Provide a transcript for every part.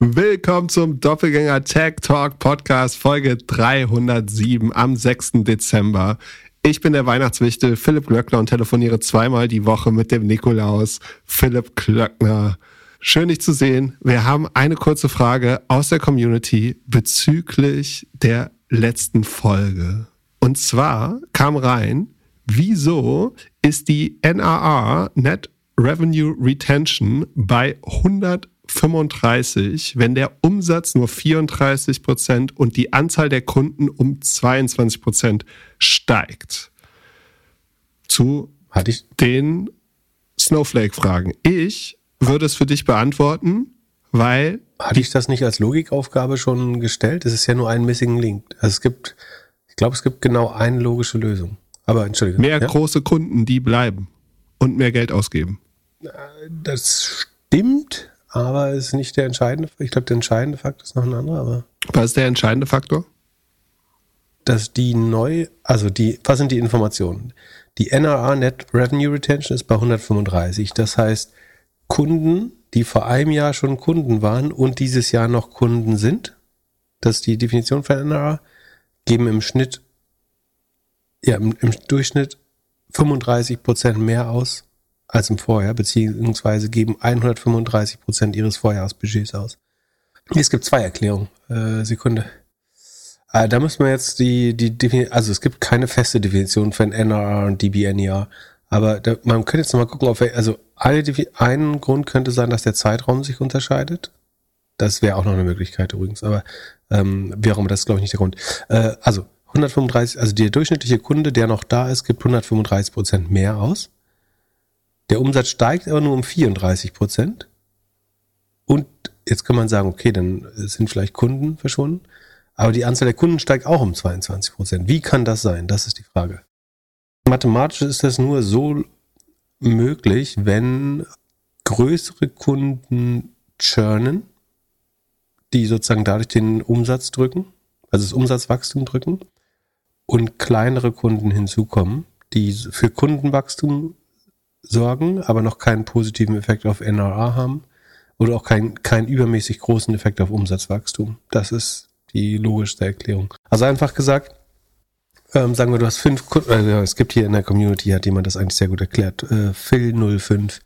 Willkommen zum Doppelgänger Tech Talk Podcast Folge 307 am 6. Dezember. Ich bin der Weihnachtswichtel Philipp Glöckner und telefoniere zweimal die Woche mit dem Nikolaus Philipp Glöckner. Schön dich zu sehen. Wir haben eine kurze Frage aus der Community bezüglich der letzten Folge. Und zwar kam rein, wieso ist die NRR Net Revenue Retention bei 100 35, wenn der Umsatz nur 34 Prozent und die Anzahl der Kunden um 22 Prozent steigt. Zu den Snowflake-Fragen. Ich würde es für dich beantworten, weil. Hatte ich das nicht als Logikaufgabe schon gestellt? Es ist ja nur ein Missing Link. Also es gibt, ich glaube, es gibt genau eine logische Lösung. Aber entschuldige. Mehr ja? große Kunden, die bleiben und mehr Geld ausgeben. Das stimmt, aber es ist nicht der entscheidende. Ich glaube, der entscheidende Faktor ist noch ein anderer. Aber was ist der entscheidende Faktor? Dass die neu, also die, was sind die Informationen? Die NRR Net Revenue Retention ist bei 135. Das heißt, Kunden, die vor einem Jahr schon Kunden waren und dieses Jahr noch Kunden sind, das ist die Definition von NRR, geben im Schnitt, ja, im, im Durchschnitt 35 Prozent mehr aus als im Vorjahr, beziehungsweise geben 135 Prozent ihres Vorjahresbudgets aus. Es gibt zwei Erklärungen. Äh, Sekunde. Äh, da müssen wir jetzt die, die Definition, also es gibt keine feste Definition für ein NRR und DBNER. Aber da, man könnte jetzt noch mal gucken, auf, also eine, ein Grund könnte sein, dass der Zeitraum sich unterscheidet. Das wäre auch noch eine Möglichkeit übrigens, aber ähm, wie auch immer, das ist glaube ich nicht der Grund. Äh, also 135, also der durchschnittliche Kunde, der noch da ist, gibt 135 Prozent mehr aus. Der Umsatz steigt aber nur um 34 Prozent. Und jetzt kann man sagen, okay, dann sind vielleicht Kunden verschwunden. Aber die Anzahl der Kunden steigt auch um 22 Prozent. Wie kann das sein? Das ist die Frage. Mathematisch ist das nur so möglich, wenn größere Kunden churnen, die sozusagen dadurch den Umsatz drücken, also das Umsatzwachstum drücken, und kleinere Kunden hinzukommen, die für Kundenwachstum sorgen, aber noch keinen positiven Effekt auf NRA haben oder auch keinen keinen übermäßig großen Effekt auf Umsatzwachstum. Das ist die logischste Erklärung. Also einfach gesagt, ähm, sagen wir, du hast fünf Kunden, äh, es gibt hier in der Community, hat jemand das eigentlich sehr gut erklärt, äh, Phil05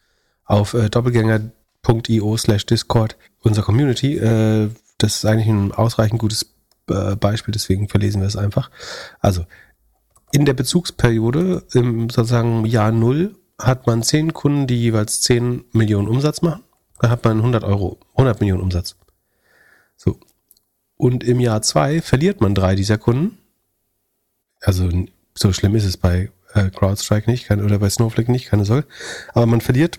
auf äh, doppelgänger.io slash Discord, unser Community. Äh, das ist eigentlich ein ausreichend gutes äh, Beispiel, deswegen verlesen wir es einfach. Also, in der Bezugsperiode, im sozusagen Jahr Null, hat man zehn Kunden, die jeweils 10 Millionen Umsatz machen. Da hat man 100 Euro, 100 Millionen Umsatz. So. Und im Jahr zwei verliert man drei dieser Kunden. Also so schlimm ist es bei äh, CrowdStrike nicht, keine, oder bei Snowflake nicht, keine Sorge. Aber man verliert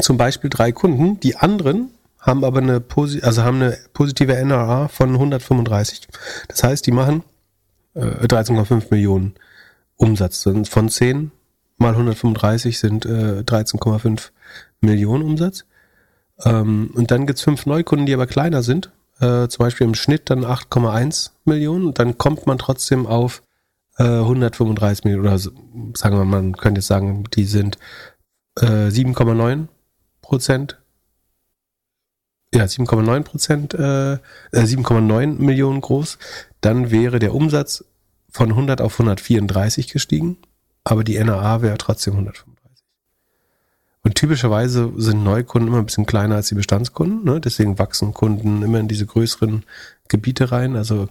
zum Beispiel drei Kunden. Die anderen haben aber eine, also haben eine positive NRA von 135. Das heißt, die machen äh, 13,5 Millionen Umsatz. Von 10 mal 135 sind äh, 13,5 Millionen Umsatz. Ähm, und dann gibt's fünf Neukunden, die aber kleiner sind. Äh, zum Beispiel im Schnitt dann 8,1 Millionen. Und dann kommt man trotzdem auf äh, 135 Millionen. Oder sagen wir mal, man könnte jetzt sagen, die sind äh, 7,9 Prozent. Ja, 7,9 Prozent, äh, 7,9 äh, Millionen groß. Dann wäre der Umsatz von 100 auf 134 gestiegen aber die NAA wäre trotzdem 135. Und typischerweise sind Neukunden immer ein bisschen kleiner als die Bestandskunden. Ne? Deswegen wachsen Kunden immer in diese größeren Gebiete rein. Also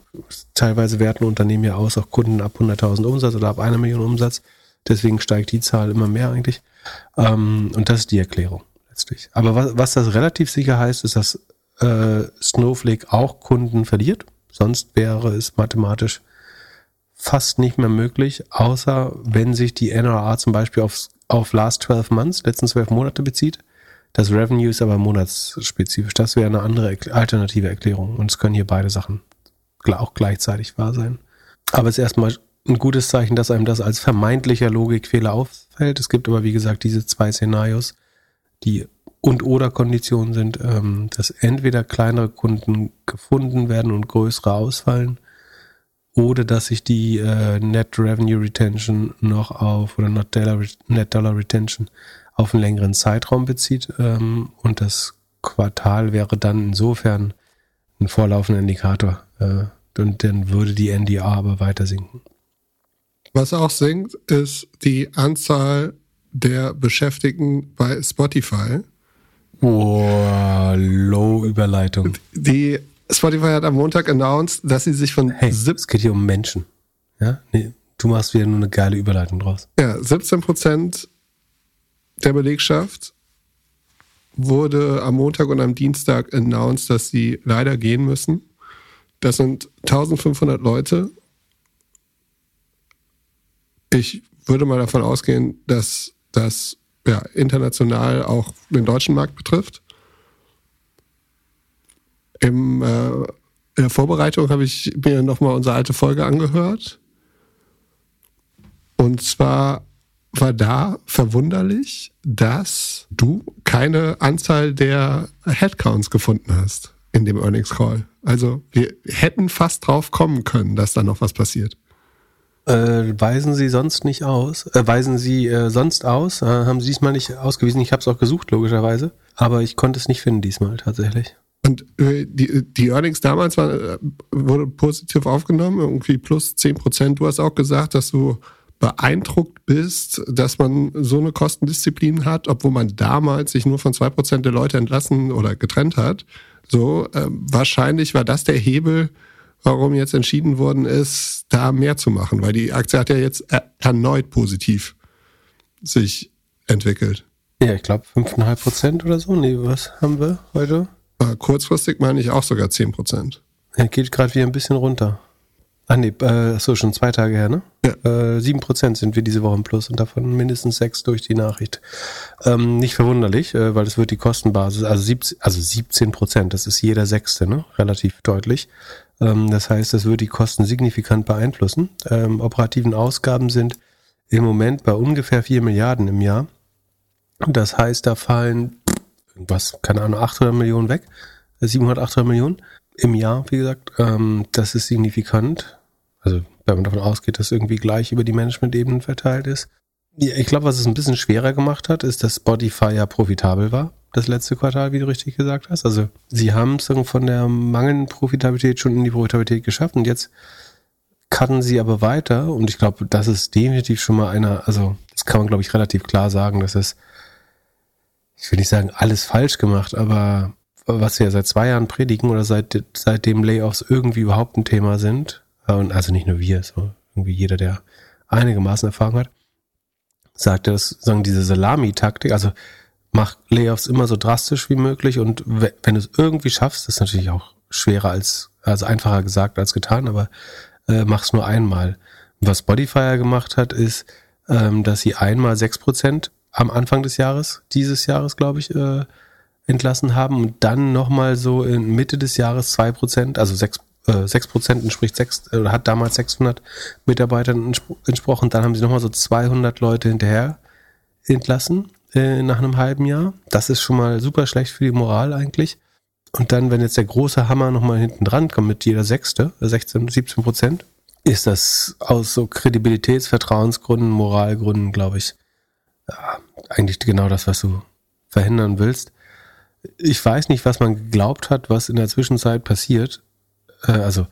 teilweise werten Unternehmen ja aus, auch Kunden ab 100.000 Umsatz oder ab einer Million Umsatz. Deswegen steigt die Zahl immer mehr eigentlich. Ähm, und das ist die Erklärung letztlich. Aber was, was das relativ sicher heißt, ist, dass äh, Snowflake auch Kunden verliert. Sonst wäre es mathematisch fast nicht mehr möglich, außer wenn sich die NRA zum Beispiel auf, auf last 12 months, letzten zwölf Monate bezieht. Das Revenue ist aber monatsspezifisch. Das wäre eine andere alternative Erklärung. Und es können hier beide Sachen auch gleichzeitig wahr sein. Aber es ist erstmal ein gutes Zeichen, dass einem das als vermeintlicher Logikfehler auffällt. Es gibt aber, wie gesagt, diese zwei Szenarios, die und oder Konditionen sind, ähm, dass entweder kleinere Kunden gefunden werden und größere ausfallen oder dass sich die äh, Net Revenue Retention noch auf oder Net Dollar, Net Dollar Retention auf einen längeren Zeitraum bezieht ähm, und das Quartal wäre dann insofern ein vorlaufender Indikator. Äh, und dann würde die NDA aber weiter sinken. Was auch sinkt, ist die Anzahl der Beschäftigten bei Spotify. Boah, Low-Überleitung. Die Spotify hat am Montag announced, dass sie sich von hey, es geht hier um Menschen. Ja, nee, du machst wieder nur eine geile Überleitung draus. Ja, 17 Prozent der Belegschaft wurde am Montag und am Dienstag announced, dass sie leider gehen müssen. Das sind 1500 Leute. Ich würde mal davon ausgehen, dass das ja, international auch den deutschen Markt betrifft. Im, äh, in der Vorbereitung habe ich mir nochmal unsere alte Folge angehört. Und zwar war da verwunderlich, dass du keine Anzahl der Headcounts gefunden hast in dem Earnings Call. Also wir hätten fast drauf kommen können, dass da noch was passiert. Äh, weisen Sie sonst nicht aus? Äh, weisen Sie äh, sonst aus? Äh, haben Sie diesmal nicht ausgewiesen? Ich habe es auch gesucht, logischerweise. Aber ich konnte es nicht finden diesmal tatsächlich. Und äh, die, die Earnings damals waren, äh, wurde positiv aufgenommen, irgendwie plus 10 Prozent. Du hast auch gesagt, dass du beeindruckt bist, dass man so eine Kostendisziplin hat, obwohl man damals sich nur von zwei Prozent der Leute entlassen oder getrennt hat. So, äh, wahrscheinlich war das der Hebel, warum jetzt entschieden worden ist, da mehr zu machen, weil die Aktie hat ja jetzt erneut positiv sich entwickelt. Ja, ich glaube 5,5 Prozent oder so. Nee, was haben wir heute? Kurzfristig meine ich auch sogar 10 Prozent. Er geht gerade wieder ein bisschen runter. Ah nee, äh, so schon zwei Tage her, ne? Ja. Äh, 7% sind wir diese Woche im Plus und davon mindestens sechs durch die Nachricht. Ähm, nicht verwunderlich, äh, weil es wird die Kostenbasis, also, 17, also 17 Prozent, das ist jeder Sechste, ne? Relativ deutlich. Ähm, das heißt, das wird die Kosten signifikant beeinflussen. Ähm, operativen Ausgaben sind im Moment bei ungefähr 4 Milliarden im Jahr. Das heißt, da fallen was, keine Ahnung, 800 Millionen weg, 700, 800 Millionen im Jahr, wie gesagt. Ähm, das ist signifikant. Also wenn man davon ausgeht, dass irgendwie gleich über die Management-Ebenen verteilt ist. Ja, ich glaube, was es ein bisschen schwerer gemacht hat, ist, dass Spotify ja profitabel war, das letzte Quartal, wie du richtig gesagt hast. Also sie haben es von der mangelnden Profitabilität schon in die Profitabilität geschafft und jetzt cutten sie aber weiter und ich glaube, das ist definitiv schon mal einer, also das kann man, glaube ich, relativ klar sagen, dass es, ich will nicht sagen, alles falsch gemacht, aber was wir seit zwei Jahren predigen oder seit, seitdem Layoffs irgendwie überhaupt ein Thema sind, und also nicht nur wir, so irgendwie jeder, der einigermaßen Erfahrung hat, sagt dass sagen diese Salami-Taktik, also mach Layoffs immer so drastisch wie möglich und wenn du es irgendwie schaffst, ist natürlich auch schwerer als, also einfacher gesagt als getan, aber äh, mach's nur einmal. Was Spotify gemacht hat, ist, ähm, dass sie einmal sechs Prozent am Anfang des Jahres, dieses Jahres, glaube ich, äh, entlassen haben und dann nochmal so in Mitte des Jahres zwei Prozent, also sechs äh, 6 Prozent entspricht sechs, äh, hat damals 600 Mitarbeitern entsprochen. Dann haben sie nochmal so 200 Leute hinterher entlassen äh, nach einem halben Jahr. Das ist schon mal super schlecht für die Moral eigentlich. Und dann, wenn jetzt der große Hammer nochmal hinten dran kommt mit jeder Sechste, 16, äh, 17 Prozent, ist das aus so Kredibilitäts-, Vertrauensgründen, Moralgründen, glaube ich, eigentlich genau das, was du verhindern willst. Ich weiß nicht, was man geglaubt hat, was in der Zwischenzeit passiert äh, also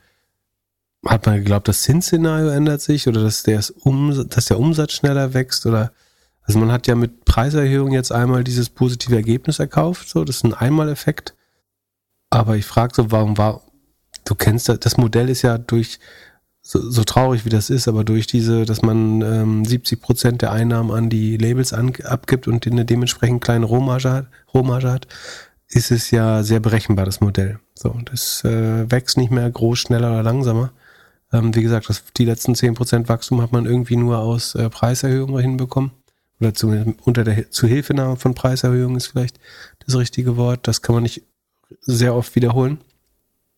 hat man geglaubt, das Zinsszenario ändert sich oder dass der, um, dass der Umsatz schneller wächst oder also man hat ja mit Preiserhöhung jetzt einmal dieses positive Ergebnis erkauft, so das ist ein Einmaleffekt. Aber ich frage so, warum war, du kennst das, das Modell ist ja durch so, so traurig wie das ist, aber durch diese, dass man ähm, 70 Prozent der Einnahmen an die Labels an, abgibt und eine dementsprechend kleine Rohmarge hat, hat, ist es ja sehr berechenbar, das Modell. So, das äh, wächst nicht mehr groß, schneller oder langsamer. Ähm, wie gesagt, das, die letzten 10% Wachstum hat man irgendwie nur aus äh, Preiserhöhungen hinbekommen. Oder zu, unter der Zuhilfenahme von Preiserhöhungen ist vielleicht das richtige Wort. Das kann man nicht sehr oft wiederholen.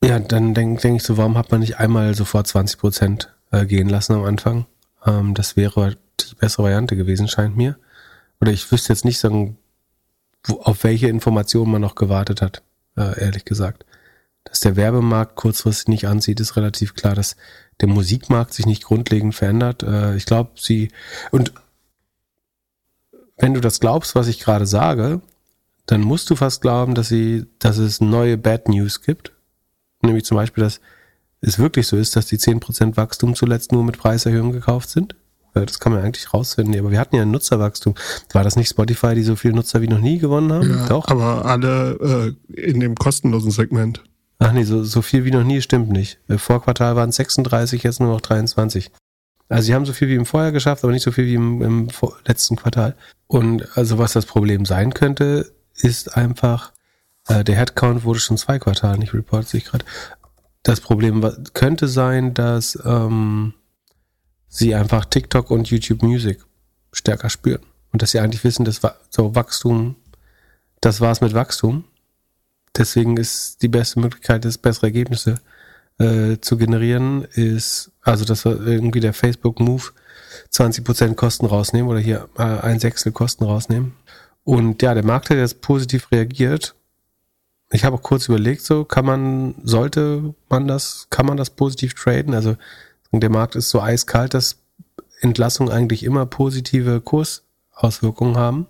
Ja, dann denke denk ich so, warum hat man nicht einmal sofort 20% äh, gehen lassen am Anfang? Ähm, das wäre die bessere Variante gewesen, scheint mir. Oder ich wüsste jetzt nicht sagen, wo, auf welche Informationen man noch gewartet hat, äh, ehrlich gesagt. Dass der Werbemarkt kurzfristig nicht anzieht, ist relativ klar, dass der Musikmarkt sich nicht grundlegend verändert. Äh, ich glaube, sie und wenn du das glaubst, was ich gerade sage, dann musst du fast glauben, dass sie, dass es neue Bad News gibt. Nämlich zum Beispiel, dass es wirklich so ist, dass die 10% Wachstum zuletzt nur mit Preiserhöhungen gekauft sind. Das kann man eigentlich rausfinden. Aber wir hatten ja ein Nutzerwachstum. War das nicht Spotify, die so viele Nutzer wie noch nie gewonnen haben? Ja, Doch. Aber alle äh, in dem kostenlosen Segment. Ach nee, so, so viel wie noch nie stimmt nicht. Äh, vor Quartal waren es 36, jetzt nur noch 23. Also sie haben so viel wie im Vorjahr geschafft, aber nicht so viel wie im, im letzten Quartal. Und also was das Problem sein könnte, ist einfach, äh, der Headcount wurde schon zwei Quartale nicht reportet, sich gerade. Das Problem könnte sein, dass ähm, sie einfach TikTok und YouTube Music stärker spüren. Und dass sie eigentlich wissen, dass so Wachstum, das war's mit Wachstum. Deswegen ist die beste Möglichkeit, das bessere Ergebnisse äh, zu generieren, ist, also dass irgendwie der Facebook-Move 20% Kosten rausnehmen oder hier äh, ein Sechstel Kosten rausnehmen. Und ja, der Markt hat jetzt positiv reagiert ich habe auch kurz überlegt, so kann man, sollte man das, kann man das positiv traden? Also der Markt ist so eiskalt, dass Entlassungen eigentlich immer positive Kursauswirkungen haben.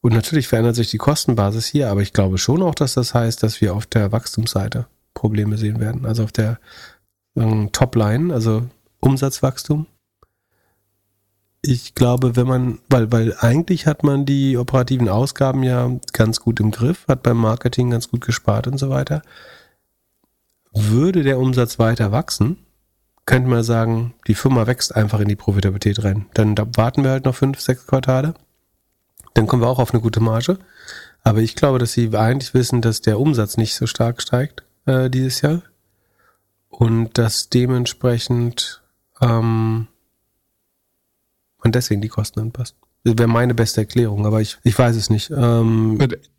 Und natürlich verändert sich die Kostenbasis hier, aber ich glaube schon auch, dass das heißt, dass wir auf der Wachstumsseite Probleme sehen werden. Also auf der ähm, Topline, also Umsatzwachstum ich glaube, wenn man, weil, weil eigentlich hat man die operativen Ausgaben ja ganz gut im Griff, hat beim Marketing ganz gut gespart und so weiter. Würde der Umsatz weiter wachsen, könnte man sagen, die Firma wächst einfach in die Profitabilität rein. Dann da warten wir halt noch fünf, sechs Quartale. Dann kommen wir auch auf eine gute Marge. Aber ich glaube, dass sie eigentlich wissen, dass der Umsatz nicht so stark steigt äh, dieses Jahr. Und dass dementsprechend ähm, und deswegen die Kosten anpasst. Das wäre meine beste Erklärung, aber ich, ich weiß es nicht. Ähm,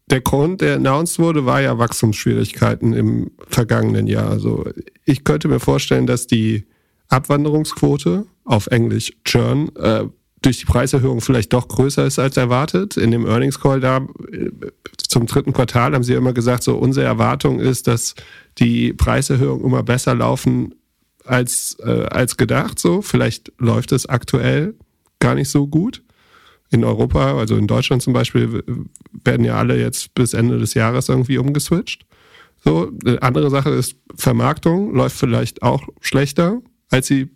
der Grund, der announced wurde, war ja Wachstumsschwierigkeiten im vergangenen Jahr. Also ich könnte mir vorstellen, dass die Abwanderungsquote auf Englisch Churn äh, durch die Preiserhöhung vielleicht doch größer ist als erwartet. In dem Earnings Call da äh, zum dritten Quartal haben sie immer gesagt, so unsere Erwartung ist, dass die Preiserhöhungen immer besser laufen als, äh, als gedacht. So vielleicht läuft es aktuell gar nicht so gut. In Europa, also in Deutschland zum Beispiel, werden ja alle jetzt bis Ende des Jahres irgendwie umgeswitcht. So, eine andere Sache ist Vermarktung, läuft vielleicht auch schlechter, als sie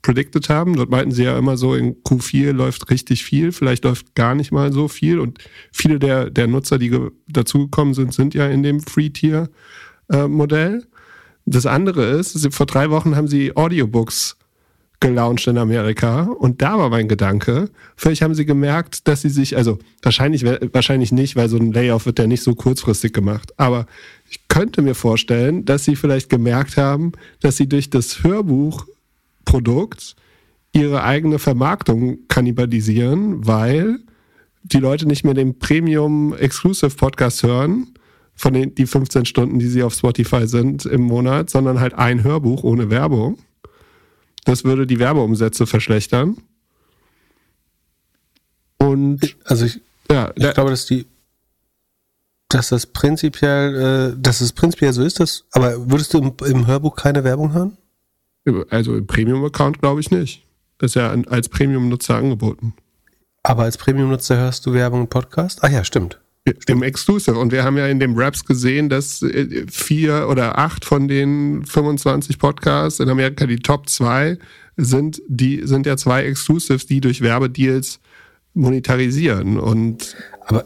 predicted haben. Dort meinten sie ja immer so, in Q4 läuft richtig viel, vielleicht läuft gar nicht mal so viel. Und viele der, der Nutzer, die dazugekommen sind, sind ja in dem Free-Tier-Modell. Äh, das andere ist, vor drei Wochen haben sie Audiobooks gelauncht in Amerika. Und da war mein Gedanke, vielleicht haben sie gemerkt, dass sie sich, also wahrscheinlich, wahrscheinlich nicht, weil so ein Layoff wird ja nicht so kurzfristig gemacht. Aber ich könnte mir vorstellen, dass sie vielleicht gemerkt haben, dass sie durch das Hörbuchprodukt ihre eigene Vermarktung kannibalisieren, weil die Leute nicht mehr den Premium Exclusive Podcast hören, von den die 15 Stunden, die sie auf Spotify sind im Monat, sondern halt ein Hörbuch ohne Werbung. Das würde die Werbeumsätze verschlechtern. Und also ich, ja, ich glaube, dass die dass das prinzipiell, äh, dass es prinzipiell so ist, dass, aber würdest du im, im Hörbuch keine Werbung hören? Also im Premium-Account glaube ich nicht. Das ist ja als Premium-Nutzer angeboten. Aber als Premium-Nutzer hörst du Werbung im Podcast? Ach ja, stimmt. Im Exclusive. Und wir haben ja in dem Raps gesehen, dass äh, vier oder acht von den 25 Podcasts in Amerika, die Top 2, sind, die sind ja zwei Exclusives, die durch Werbedeals monetarisieren. Und aber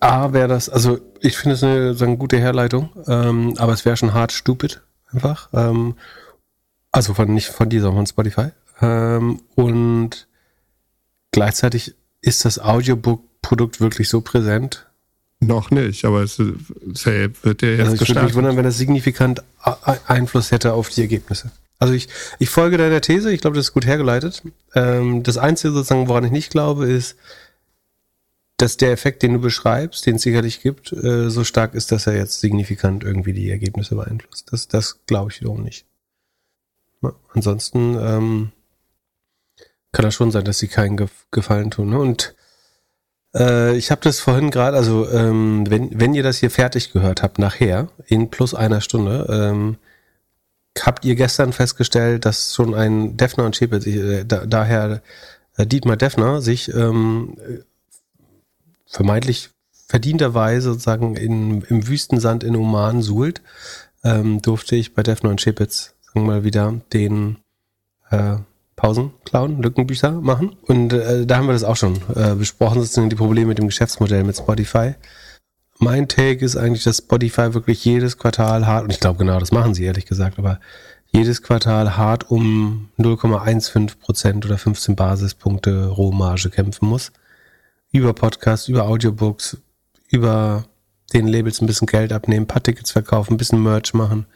A wäre das, also ich finde es eine, so eine gute Herleitung, ähm, aber es wäre schon hart stupid, einfach. Ähm, also von nicht von dieser, von Spotify. Ähm, und gleichzeitig ist das Audiobook-Produkt wirklich so präsent, noch nicht, aber es, es wird ja jetzt also ich gestartet. würde mich wundern, wenn das signifikant Einfluss hätte auf die Ergebnisse. Also ich, ich folge deiner These, ich glaube, das ist gut hergeleitet. Ähm, das Einzige sozusagen, woran ich nicht glaube, ist, dass der Effekt, den du beschreibst, den es sicherlich gibt, äh, so stark ist, dass er jetzt signifikant irgendwie die Ergebnisse beeinflusst. Das, das glaube ich wiederum nicht. Ja, ansonsten ähm, kann das schon sein, dass sie keinen Gefallen tun. Ne? Und äh, ich habe das vorhin gerade, also ähm, wenn, wenn ihr das hier fertig gehört habt, nachher, in plus einer Stunde, ähm, habt ihr gestern festgestellt, dass schon ein Defner und Schäpe, äh, da, daher äh, Dietmar Defner, sich ähm, vermeintlich verdienterweise sozusagen in, im Wüstensand in Oman suhlt, ähm, durfte ich bei Defner und Chipitz, sagen wir mal wieder, den äh, Pausen klauen, Lückenbücher machen. Und äh, da haben wir das auch schon äh, besprochen, sozusagen die Probleme mit dem Geschäftsmodell mit Spotify. Mein Take ist eigentlich, dass Spotify wirklich jedes Quartal hart, und ich glaube genau, das machen sie ehrlich gesagt, aber jedes Quartal hart um 0,15 Prozent oder 15 Basispunkte Rohmarge kämpfen muss. Über Podcasts, über Audiobooks, über den Labels ein bisschen Geld abnehmen, ein paar Tickets verkaufen, ein bisschen Merch machen.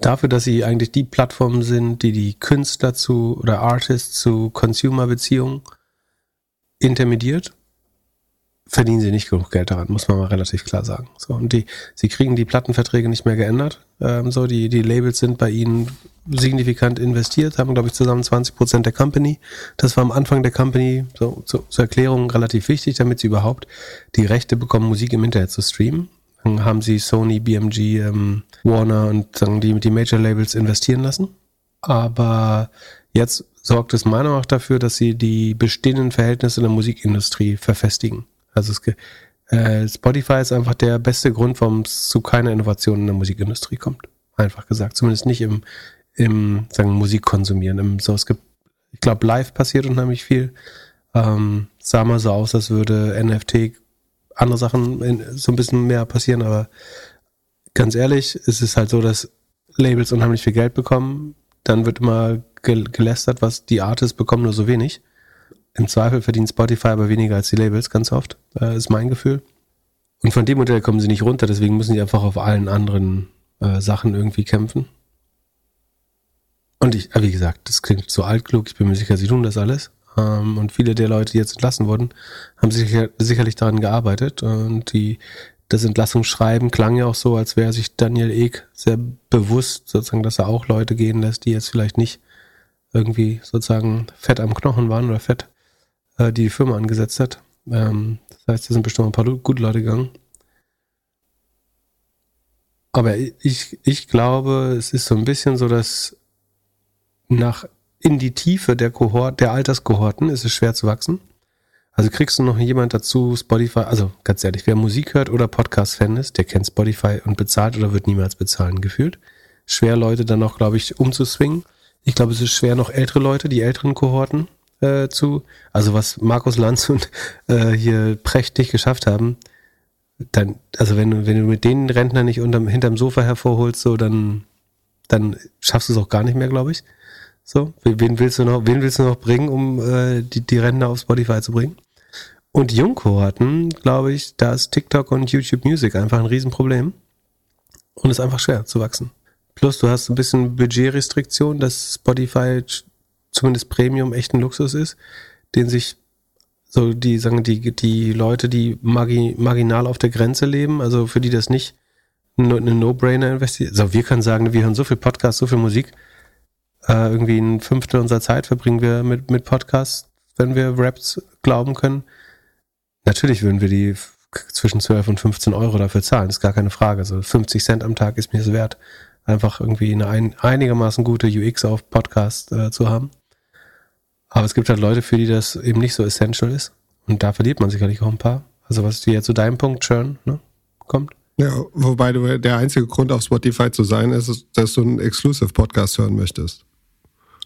Dafür, dass sie eigentlich die Plattformen sind, die die Künstler zu oder Artists zu Consumer-Beziehungen intermediert verdienen sie nicht genug Geld daran, muss man mal relativ klar sagen. So, und die, sie kriegen die Plattenverträge nicht mehr geändert. Ähm, so, die, die Labels sind bei ihnen signifikant investiert, haben, glaube ich, zusammen 20 Prozent der Company. Das war am Anfang der Company, so, so, zur Erklärung, relativ wichtig, damit sie überhaupt die Rechte bekommen, Musik im Internet zu streamen. Haben sie Sony, BMG, ähm, Warner und sagen die, die Major Labels investieren lassen. Aber jetzt sorgt es meiner Meinung nach dafür, dass sie die bestehenden Verhältnisse in der Musikindustrie verfestigen. Also es, äh, Spotify ist einfach der beste Grund, warum es zu keiner Innovation in der Musikindustrie kommt. Einfach gesagt. Zumindest nicht im, im sagen Musik konsumieren. Im, so, es gibt, ich glaube, live passiert unheimlich viel. Ähm, sah mal so aus, als würde NFT andere Sachen so ein bisschen mehr passieren, aber ganz ehrlich, es ist halt so, dass Labels unheimlich viel Geld bekommen. Dann wird immer gelästert, was die Artists bekommen, nur so wenig. Im Zweifel verdient Spotify aber weniger als die Labels, ganz oft, äh, ist mein Gefühl. Und von dem Modell kommen sie nicht runter, deswegen müssen sie einfach auf allen anderen äh, Sachen irgendwie kämpfen. Und ich, äh, wie gesagt, das klingt so altklug, ich bin mir sicher, sie tun das alles. Ähm, und viele der Leute, die jetzt entlassen wurden, haben sicher, sicherlich daran gearbeitet. Und die, das Entlassungsschreiben klang ja auch so, als wäre sich Daniel Ek sehr bewusst, sozusagen, dass er auch Leute gehen lässt, die jetzt vielleicht nicht irgendwie sozusagen fett am Knochen waren oder fett äh, die die Firma angesetzt hat. Ähm, das heißt, da sind bestimmt ein paar gute Leute gegangen. Aber ich, ich glaube, es ist so ein bisschen so, dass nach in die Tiefe der Kohort, der Alterskohorten ist es schwer zu wachsen. Also kriegst du noch jemand dazu, Spotify, also ganz ehrlich, wer Musik hört oder Podcast-Fan ist, der kennt Spotify und bezahlt oder wird niemals bezahlen gefühlt. Schwer Leute dann noch, glaube ich, umzuswingen. Ich glaube, es ist schwer noch ältere Leute, die älteren Kohorten, äh, zu. Also was Markus Lanz und äh, hier prächtig geschafft haben, dann, also wenn du, wenn du mit den Rentnern nicht unterm, hinterm Sofa hervorholst, so, dann, dann schaffst du es auch gar nicht mehr, glaube ich. So, wen willst du noch, wen willst du noch bringen, um äh, die, die Rentner auf Spotify zu bringen? Und Jungkohorten, glaube ich, da ist TikTok und YouTube Music einfach ein Riesenproblem. Und ist einfach schwer zu wachsen. Plus du hast ein bisschen Budgetrestriktion, dass Spotify zumindest Premium echt ein Luxus ist, den sich so die sagen die die Leute, die margi marginal auf der Grenze leben, also für die das nicht eine No-Brainer investiert. Also wir können sagen, wir hören so viel Podcast, so viel Musik. Äh, irgendwie ein Fünftel unserer Zeit verbringen wir mit mit Podcasts, wenn wir Raps glauben können. Natürlich würden wir die zwischen 12 und 15 Euro dafür zahlen, ist gar keine Frage. Also 50 Cent am Tag ist mir es wert, einfach irgendwie eine ein, einigermaßen gute UX auf Podcast äh, zu haben. Aber es gibt halt Leute, für die das eben nicht so essential ist. Und da verliert man sicherlich auch ein paar. Also was jetzt zu deinem Punkt, Churn, ne, kommt. Ja, wobei du der einzige Grund auf Spotify zu sein ist, dass du einen Exclusive Podcast hören möchtest.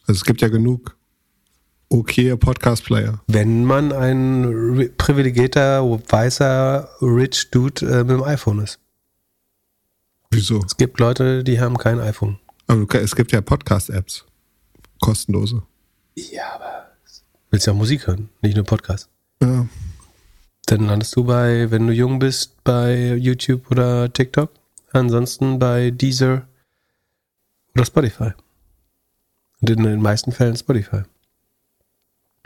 Also es gibt ja genug okay Podcast-Player. Wenn man ein privilegierter, weißer, rich Dude äh, mit dem iPhone ist. Wieso? Es gibt Leute, die haben kein iPhone. Aber es gibt ja Podcast-Apps. Kostenlose. Ja, aber willst ja auch Musik hören, nicht nur Podcast. Ja. Dann landest du bei, wenn du jung bist, bei YouTube oder TikTok. Ansonsten bei Deezer oder Spotify. In den meisten Fällen Spotify.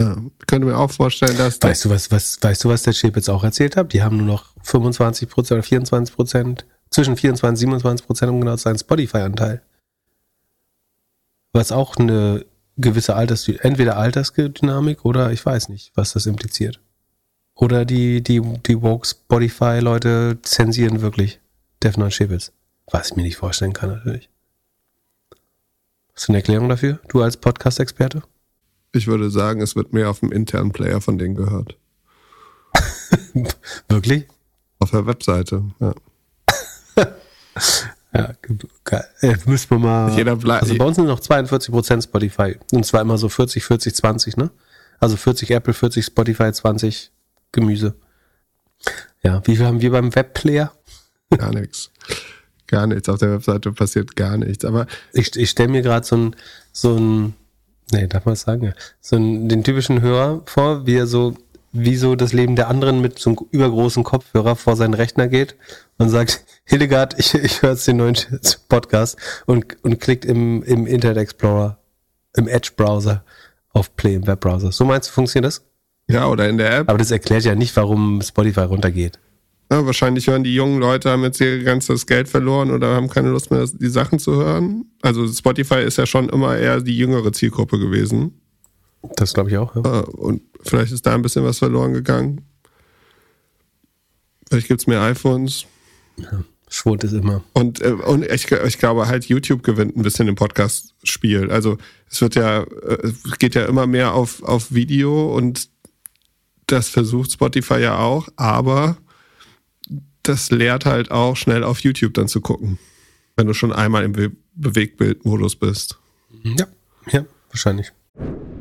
Ja, ich könnte mir auch vorstellen, dass. Weißt du, was, was, weißt du, was der Chip jetzt auch erzählt hat? Die haben nur noch 25 Prozent oder 24 Prozent, zwischen 24 und 27 Prozent, um genau zu sein, Spotify-Anteil. Was auch eine gewisse Alters, entweder Altersdynamik oder ich weiß nicht, was das impliziert. Oder die, die, die Woke Spotify-Leute zensieren wirklich Defner und Schäbels. Was ich mir nicht vorstellen kann, natürlich. Hast du eine Erklärung dafür? Du als Podcast-Experte? Ich würde sagen, es wird mehr auf dem internen Player von denen gehört. wirklich? Auf der Webseite, ja. Ja, geil. Äh, müssen wir mal. Jeder bleibt. Also bei uns sind noch 42% Spotify. Und zwar immer so 40, 40, 20, ne? Also 40 Apple, 40 Spotify, 20 Gemüse. Ja, wie viel haben wir beim Webplayer? Gar nichts. Gar nichts. Auf der Webseite passiert gar nichts. Aber Ich, ich stelle mir gerade so ein, so ein, nee, darf man das sagen? Ja. So ein, den typischen Hörer vor, wie er so, wie so das Leben der anderen mit so einem übergroßen Kopfhörer vor seinen Rechner geht und sagt, Hildegard, ich, ich höre jetzt den neuen Podcast und, und klickt im, im Internet Explorer, im Edge-Browser auf Play im Webbrowser. So meinst du, funktioniert das? ja, oder in der App. Aber das erklärt ja nicht, warum Spotify runtergeht. Ja, wahrscheinlich hören die jungen Leute, haben jetzt ihr ganzes Geld verloren oder haben keine Lust mehr, die Sachen zu hören. Also Spotify ist ja schon immer eher die jüngere Zielgruppe gewesen. Das glaube ich auch. Ja. Äh, Und vielleicht ist da ein bisschen was verloren gegangen. Vielleicht gibt's mehr iPhones. Schwund ist immer. Und, äh, und ich, ich glaube halt, YouTube gewinnt ein bisschen im Podcast-Spiel. Also es wird ja, äh, es geht ja immer mehr auf, auf Video und das versucht Spotify ja auch, aber das lehrt halt auch schnell auf YouTube dann zu gucken, wenn du schon einmal im Be Bewegtbildmodus bist. Ja, ja, wahrscheinlich.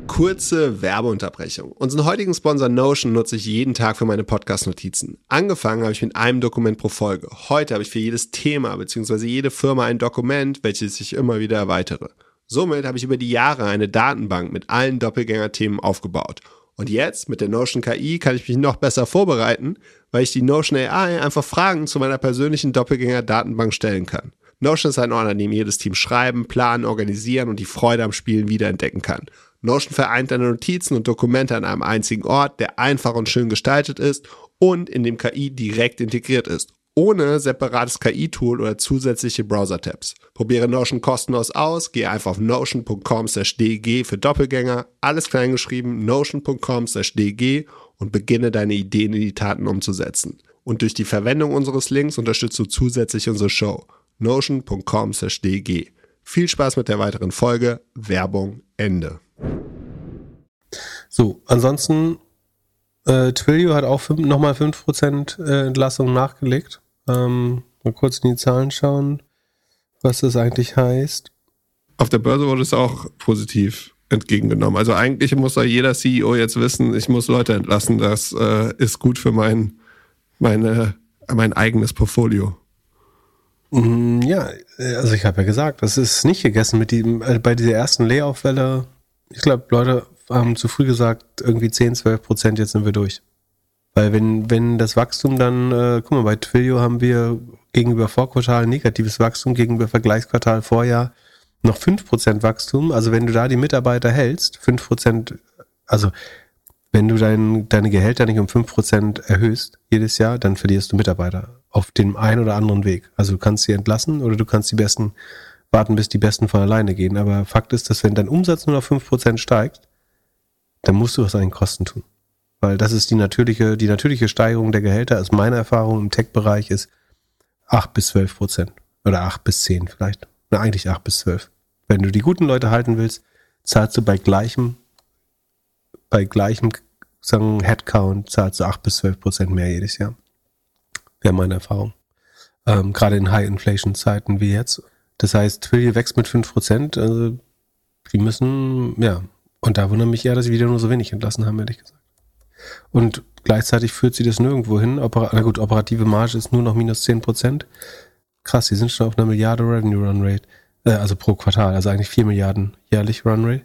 Kurze Werbeunterbrechung. Unseren heutigen Sponsor Notion nutze ich jeden Tag für meine Podcast-Notizen. Angefangen habe ich mit einem Dokument pro Folge. Heute habe ich für jedes Thema bzw. jede Firma ein Dokument, welches ich immer wieder erweitere. Somit habe ich über die Jahre eine Datenbank mit allen Doppelgänger-Themen aufgebaut. Und jetzt mit der Notion KI kann ich mich noch besser vorbereiten, weil ich die Notion AI einfach Fragen zu meiner persönlichen Doppelgänger-Datenbank stellen kann. Notion ist ein Ort, an dem jedes Team schreiben, planen, organisieren und die Freude am Spielen wiederentdecken kann. Notion vereint deine Notizen und Dokumente an einem einzigen Ort, der einfach und schön gestaltet ist und in dem KI direkt integriert ist, ohne separates KI-Tool oder zusätzliche Browser-Tabs. Probiere Notion kostenlos aus, gehe einfach auf notion.com/dg für Doppelgänger, alles kleingeschrieben, notion.com/dg und beginne deine Ideen in die Taten umzusetzen. Und durch die Verwendung unseres Links unterstützt du zusätzlich unsere Show. notion.com/dg. Viel Spaß mit der weiteren Folge. Werbung Ende. So, ansonsten, äh, Twilio hat auch nochmal 5% äh, Entlassung nachgelegt. Ähm, mal kurz in die Zahlen schauen, was das eigentlich heißt. Auf der Börse wurde es auch positiv entgegengenommen. Also eigentlich muss da jeder CEO jetzt wissen, ich muss Leute entlassen. Das äh, ist gut für mein, meine, mein eigenes Portfolio. Mm, Ja, äh, also ich habe ja gesagt, das ist nicht gegessen mit dem, äh, bei dieser ersten Layoff-Welle. Ich glaube, Leute haben zu früh gesagt, irgendwie 10, 12 Prozent, jetzt sind wir durch. Weil wenn, wenn das Wachstum dann, äh, guck mal, bei Twilio haben wir gegenüber Vorquartal negatives Wachstum, gegenüber Vergleichsquartal Vorjahr noch 5% Wachstum. Also wenn du da die Mitarbeiter hältst, 5%, also wenn du dein, deine Gehälter nicht um 5% erhöhst jedes Jahr, dann verlierst du Mitarbeiter auf dem einen oder anderen Weg. Also du kannst sie entlassen oder du kannst die Besten warten, bis die Besten von alleine gehen. Aber Fakt ist, dass wenn dein Umsatz nur auf 5% steigt, dann musst du was an den Kosten tun. Weil das ist die natürliche, die natürliche Steigerung der Gehälter, ist meine Erfahrung im Tech-Bereich, ist 8 bis 12 Prozent. Oder 8 bis 10 vielleicht. Na, eigentlich 8 bis 12. Wenn du die guten Leute halten willst, zahlst du bei gleichem, bei gleichem, sagen, Headcount, zahlst du 8 bis 12 Prozent mehr jedes Jahr. Wäre meine Erfahrung. Ähm, gerade in High-Inflation-Zeiten wie jetzt. Das heißt, Twilio wächst mit 5 Prozent, also, die müssen, ja. Und da wundert mich eher, dass sie wieder nur so wenig entlassen haben, ehrlich gesagt. Und gleichzeitig führt sie das nirgendwo hin. Opera na gut, operative Marge ist nur noch minus 10 Prozent. Krass, die sind schon auf einer Milliarde Revenue Run Rate. Äh, also pro Quartal, also eigentlich 4 Milliarden jährlich Run Rate.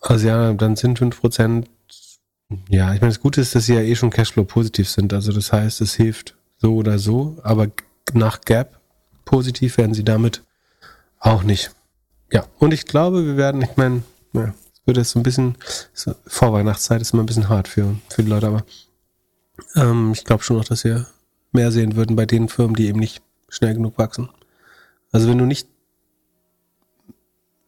Also ja, dann sind 5 Prozent. Ja, ich meine, das Gute ist, dass sie ja eh schon Cashflow positiv sind. Also das heißt, es hilft so oder so. Aber nach Gap positiv werden sie damit auch nicht. Ja, und ich glaube, wir werden, ich meine, ja, es wird jetzt so ein bisschen, so, Vorweihnachtszeit ist immer ein bisschen hart für, für die Leute, aber ähm, ich glaube schon noch, dass wir mehr sehen würden bei den Firmen, die eben nicht schnell genug wachsen. Also wenn du nicht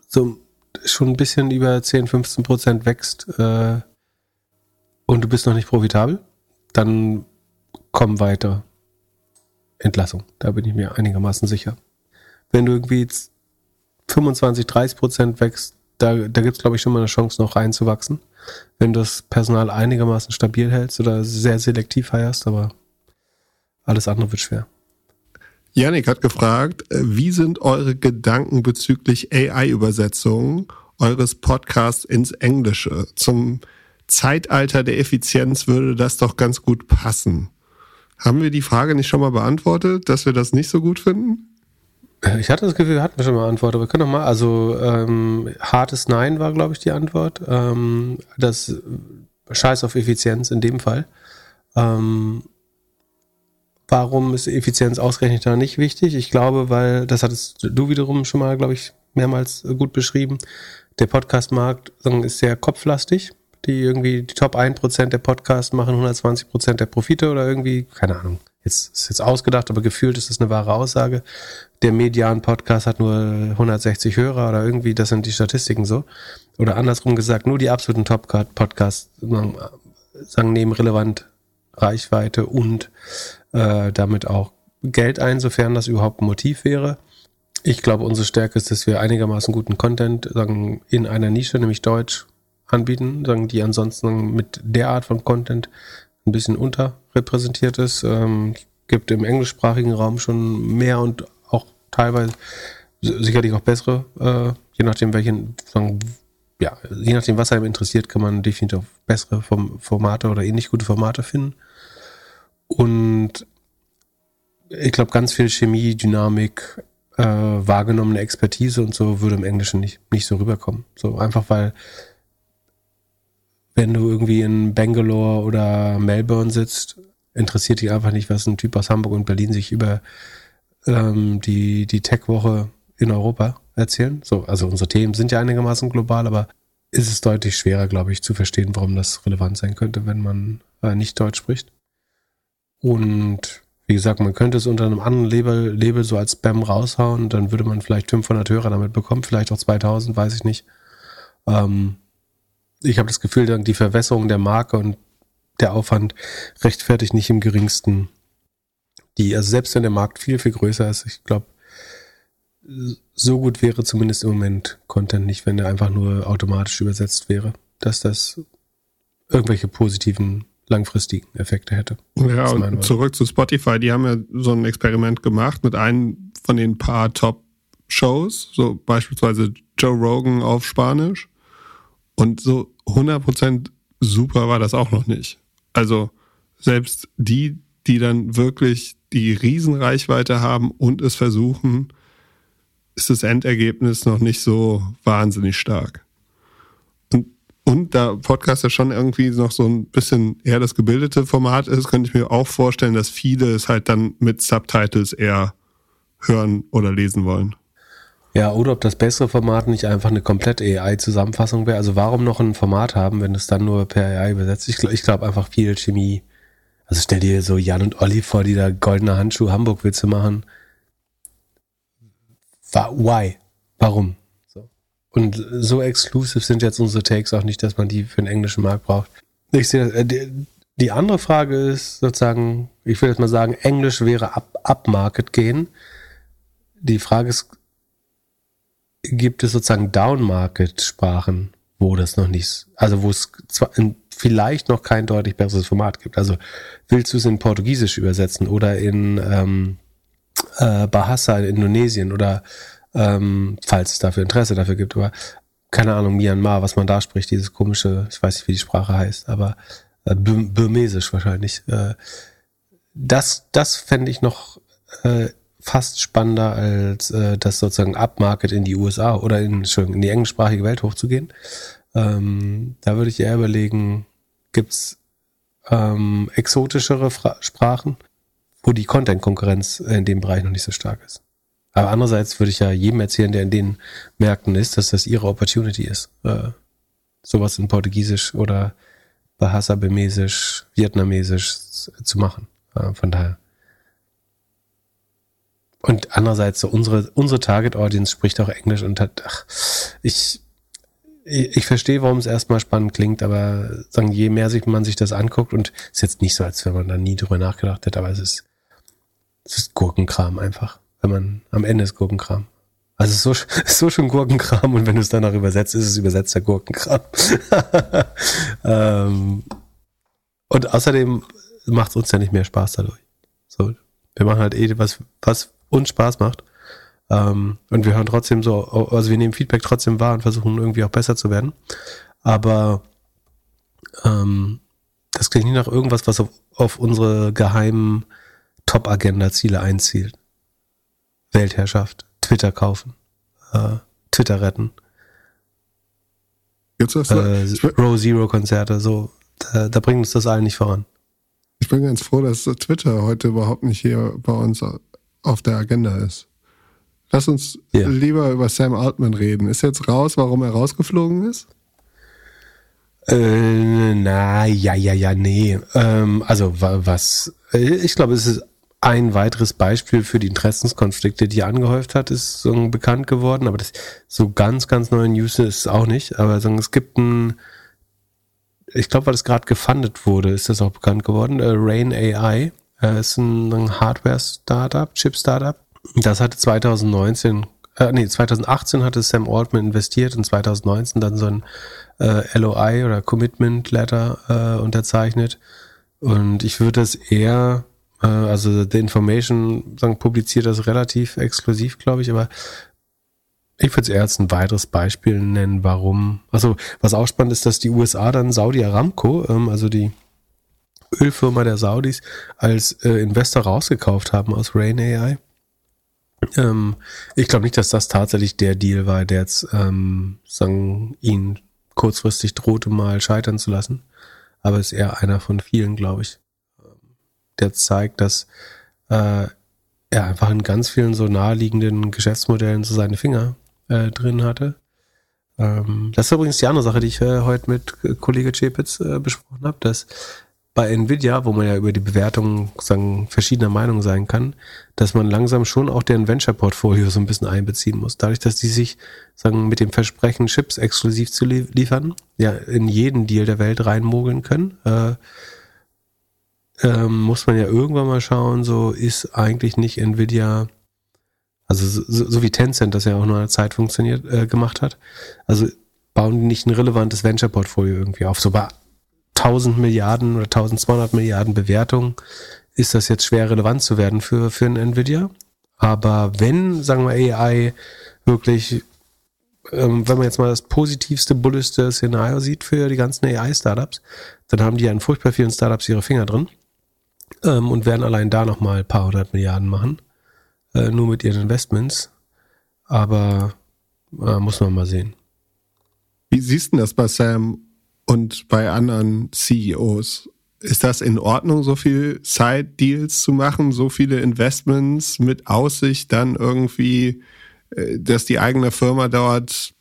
so schon ein bisschen über 10, 15 Prozent wächst äh, und du bist noch nicht profitabel, dann kommen weiter Entlassung. Da bin ich mir einigermaßen sicher. Wenn du irgendwie jetzt 25, 30 Prozent wächst, da, da gibt es, glaube ich, schon mal eine Chance, noch reinzuwachsen. Wenn du das Personal einigermaßen stabil hältst oder sehr selektiv heierst, aber alles andere wird schwer. Yannick hat gefragt, äh, wie sind eure Gedanken bezüglich AI-Übersetzungen eures Podcasts ins Englische? Zum Zeitalter der Effizienz würde das doch ganz gut passen. Haben wir die Frage nicht schon mal beantwortet, dass wir das nicht so gut finden? Ich hatte das Gefühl, wir hatten schon mal Antwort, aber wir können noch mal, also ähm, hartes Nein war, glaube ich, die Antwort. Ähm, das Scheiß auf Effizienz in dem Fall. Ähm, warum ist Effizienz ausgerechnet da nicht wichtig? Ich glaube, weil, das hattest du wiederum schon mal, glaube ich, mehrmals gut beschrieben, der Podcastmarkt ist sehr kopflastig. Die irgendwie, die Top 1% der Podcasts machen 120% der Profite oder irgendwie, keine Ahnung. Jetzt ist jetzt ausgedacht, aber gefühlt ist das eine wahre Aussage. Der Median-Podcast hat nur 160 Hörer oder irgendwie, das sind die Statistiken so. Oder andersrum gesagt, nur die absoluten Top-Podcasts sagen, nehmen relevant Reichweite und äh, damit auch Geld ein, sofern das überhaupt ein Motiv wäre. Ich glaube, unsere Stärke ist, dass wir einigermaßen guten Content sagen, in einer Nische, nämlich Deutsch, anbieten, sagen, die ansonsten mit der Art von Content ein bisschen unterrepräsentiert ist. Ähm, gibt im englischsprachigen Raum schon mehr und auch teilweise sicherlich auch bessere, äh, je nachdem welchen, sagen, ja, je nachdem, was einem interessiert, kann man definitiv bessere Formate oder ähnlich gute Formate finden. Und ich glaube, ganz viel Chemie, Dynamik, äh, wahrgenommene Expertise und so würde im Englischen nicht, nicht so rüberkommen. So einfach weil, wenn du irgendwie in Bangalore oder Melbourne sitzt, interessiert dich einfach nicht, was ein Typ aus Hamburg und Berlin sich über ähm, die, die Tech-Woche in Europa erzählen. So, also unsere Themen sind ja einigermaßen global, aber ist es deutlich schwerer, glaube ich, zu verstehen, warum das relevant sein könnte, wenn man äh, nicht Deutsch spricht. Und wie gesagt, man könnte es unter einem anderen Label, Label so als Spam raushauen, dann würde man vielleicht 500 Hörer damit bekommen, vielleicht auch 2000, weiß ich nicht. Ähm, ich habe das Gefühl, die Verwässerung der Marke und der Aufwand rechtfertigt nicht im geringsten die, also selbst wenn der Markt viel, viel größer ist, ich glaube, so gut wäre zumindest im Moment Content nicht, wenn er einfach nur automatisch übersetzt wäre, dass das irgendwelche positiven langfristigen Effekte hätte. Ja, und zurück zu Spotify, die haben ja so ein Experiment gemacht mit einem von den paar Top-Shows, so beispielsweise Joe Rogan auf Spanisch. Und so 100% super war das auch noch nicht. Also selbst die, die dann wirklich die Riesenreichweite haben und es versuchen, ist das Endergebnis noch nicht so wahnsinnig stark. Und, und da Podcast ja schon irgendwie noch so ein bisschen eher das gebildete Format ist, könnte ich mir auch vorstellen, dass viele es halt dann mit Subtitles eher hören oder lesen wollen. Ja, oder ob das bessere Format nicht einfach eine komplette AI-Zusammenfassung wäre. Also warum noch ein Format haben, wenn es dann nur per AI übersetzt? Ich, ich glaube einfach viel Chemie. Also stell dir so Jan und Olli vor, die da goldene Handschuh Hamburg-Witze machen why? Warum? Und so exclusive sind jetzt unsere Takes auch nicht, dass man die für den englischen Markt braucht. Ich sehe, äh, die, andere Frage ist sozusagen, ich will jetzt mal sagen, Englisch wäre up, upmarket gehen. Die Frage ist, gibt es sozusagen downmarket Sprachen, wo das noch nicht, also wo es zwar vielleicht noch kein deutlich besseres Format gibt. Also willst du es in Portugiesisch übersetzen oder in ähm, äh, Bahasa in Indonesien oder ähm, falls es dafür Interesse dafür gibt, aber keine Ahnung, Myanmar, was man da spricht, dieses komische, ich weiß nicht, wie die Sprache heißt, aber äh, Burmesisch wahrscheinlich. Äh, das das fände ich noch äh, fast spannender, als äh, das sozusagen Upmarket in die USA oder in, in die englischsprachige Welt hochzugehen. Ähm, da würde ich eher überlegen, gibt's ähm, exotischere Fra Sprachen? wo die Content-Konkurrenz in dem Bereich noch nicht so stark ist. Aber andererseits würde ich ja jedem erzählen, der in den Märkten ist, dass das ihre Opportunity ist. Äh, sowas in Portugiesisch oder Bahasa Bemesisch, Vietnamesisch zu machen. Äh, von daher. Und andererseits so unsere, unsere Target Audience spricht auch Englisch und hat, ach, ich, ich, verstehe, warum es erstmal spannend klingt, aber sagen, je mehr sich man sich das anguckt und ist jetzt nicht so, als wenn man da nie drüber nachgedacht hätte, aber es ist, es ist Gurkenkram einfach. Wenn man am Ende ist Gurkenkram. Also es ist so, ist so schon Gurkenkram und wenn du es danach übersetzt, ist es übersetzter Gurkenkram. ähm, und außerdem macht es uns ja nicht mehr Spaß dadurch. So, wir machen halt eh was, was, uns Spaß macht. Ähm, und wir hören trotzdem so, also wir nehmen Feedback trotzdem wahr und versuchen irgendwie auch besser zu werden. Aber ähm, das klingt nicht nach irgendwas, was auf, auf unsere geheimen Top-Agenda-Ziele einzielt. Weltherrschaft, Twitter kaufen, äh, Twitter retten. Gibt's das? Äh, Row Zero Konzerte, so, da, da bringt uns das allen nicht voran. Ich bin ganz froh, dass Twitter heute überhaupt nicht hier bei uns auf der Agenda ist. Lass uns ja. lieber über Sam Altman reden. Ist jetzt raus, warum er rausgeflogen ist? Äh, na, ja, ja, ja, nee. Ähm, also was, ich glaube, es ist ein weiteres Beispiel für die Interessenskonflikte, die er angehäuft hat, ist so bekannt geworden, aber das so ganz, ganz neue News ist es auch nicht. Aber so, es gibt ein, ich glaube, weil es gerade gefundet wurde, ist das auch bekannt geworden. Äh, Rain AI äh, ist ein, Hardware-Startup, Chip-Startup. Das hatte 2019, äh, nee, 2018 hatte Sam Altman investiert und 2019 dann so ein äh, LOI oder Commitment Letter äh, unterzeichnet. Und ich würde es eher, äh, also The Information sagen, publiziert das relativ exklusiv, glaube ich, aber ich würde es eher als ein weiteres Beispiel nennen, warum. Also, was auch spannend ist, dass die USA dann Saudi Aramco, ähm, also die Ölfirma der Saudis, als äh, Investor rausgekauft haben aus Rain AI. Ähm, ich glaube nicht, dass das tatsächlich der Deal war, der jetzt ähm, sagen, ihn kurzfristig drohte, mal scheitern zu lassen. Aber ist eher einer von vielen, glaube ich, der zeigt, dass äh, er einfach in ganz vielen so naheliegenden Geschäftsmodellen so seine Finger äh, drin hatte. Ähm, das ist übrigens die andere Sache, die ich äh, heute mit Kollege Chepitz äh, besprochen habe, dass bei Nvidia, wo man ja über die Bewertung sagen, verschiedener Meinung sein kann, dass man langsam schon auch deren Venture-Portfolio so ein bisschen einbeziehen muss. Dadurch, dass die sich sagen, mit dem Versprechen, Chips exklusiv zu liefern, ja, in jeden Deal der Welt reinmogeln können, äh, ähm, muss man ja irgendwann mal schauen, so ist eigentlich nicht Nvidia, also so, so wie Tencent das ja auch nur eine Zeit funktioniert, äh, gemacht hat, also bauen die nicht ein relevantes Venture-Portfolio irgendwie auf. So bei 1000 Milliarden oder 1200 Milliarden Bewertungen ist das jetzt schwer relevant zu werden für, für ein Nvidia. Aber wenn, sagen wir, AI wirklich, ähm, wenn man jetzt mal das positivste, bulligste Szenario sieht für die ganzen AI-Startups, dann haben die ja in furchtbar vielen Startups ihre Finger drin ähm, und werden allein da nochmal ein paar hundert Milliarden machen, äh, nur mit ihren Investments. Aber äh, muss man mal sehen. Wie siehst du das bei Sam und bei anderen CEOs? Ist das in Ordnung, so viel Side-Deals zu machen, so viele Investments mit Aussicht dann irgendwie, äh, dass die eigene Firma dort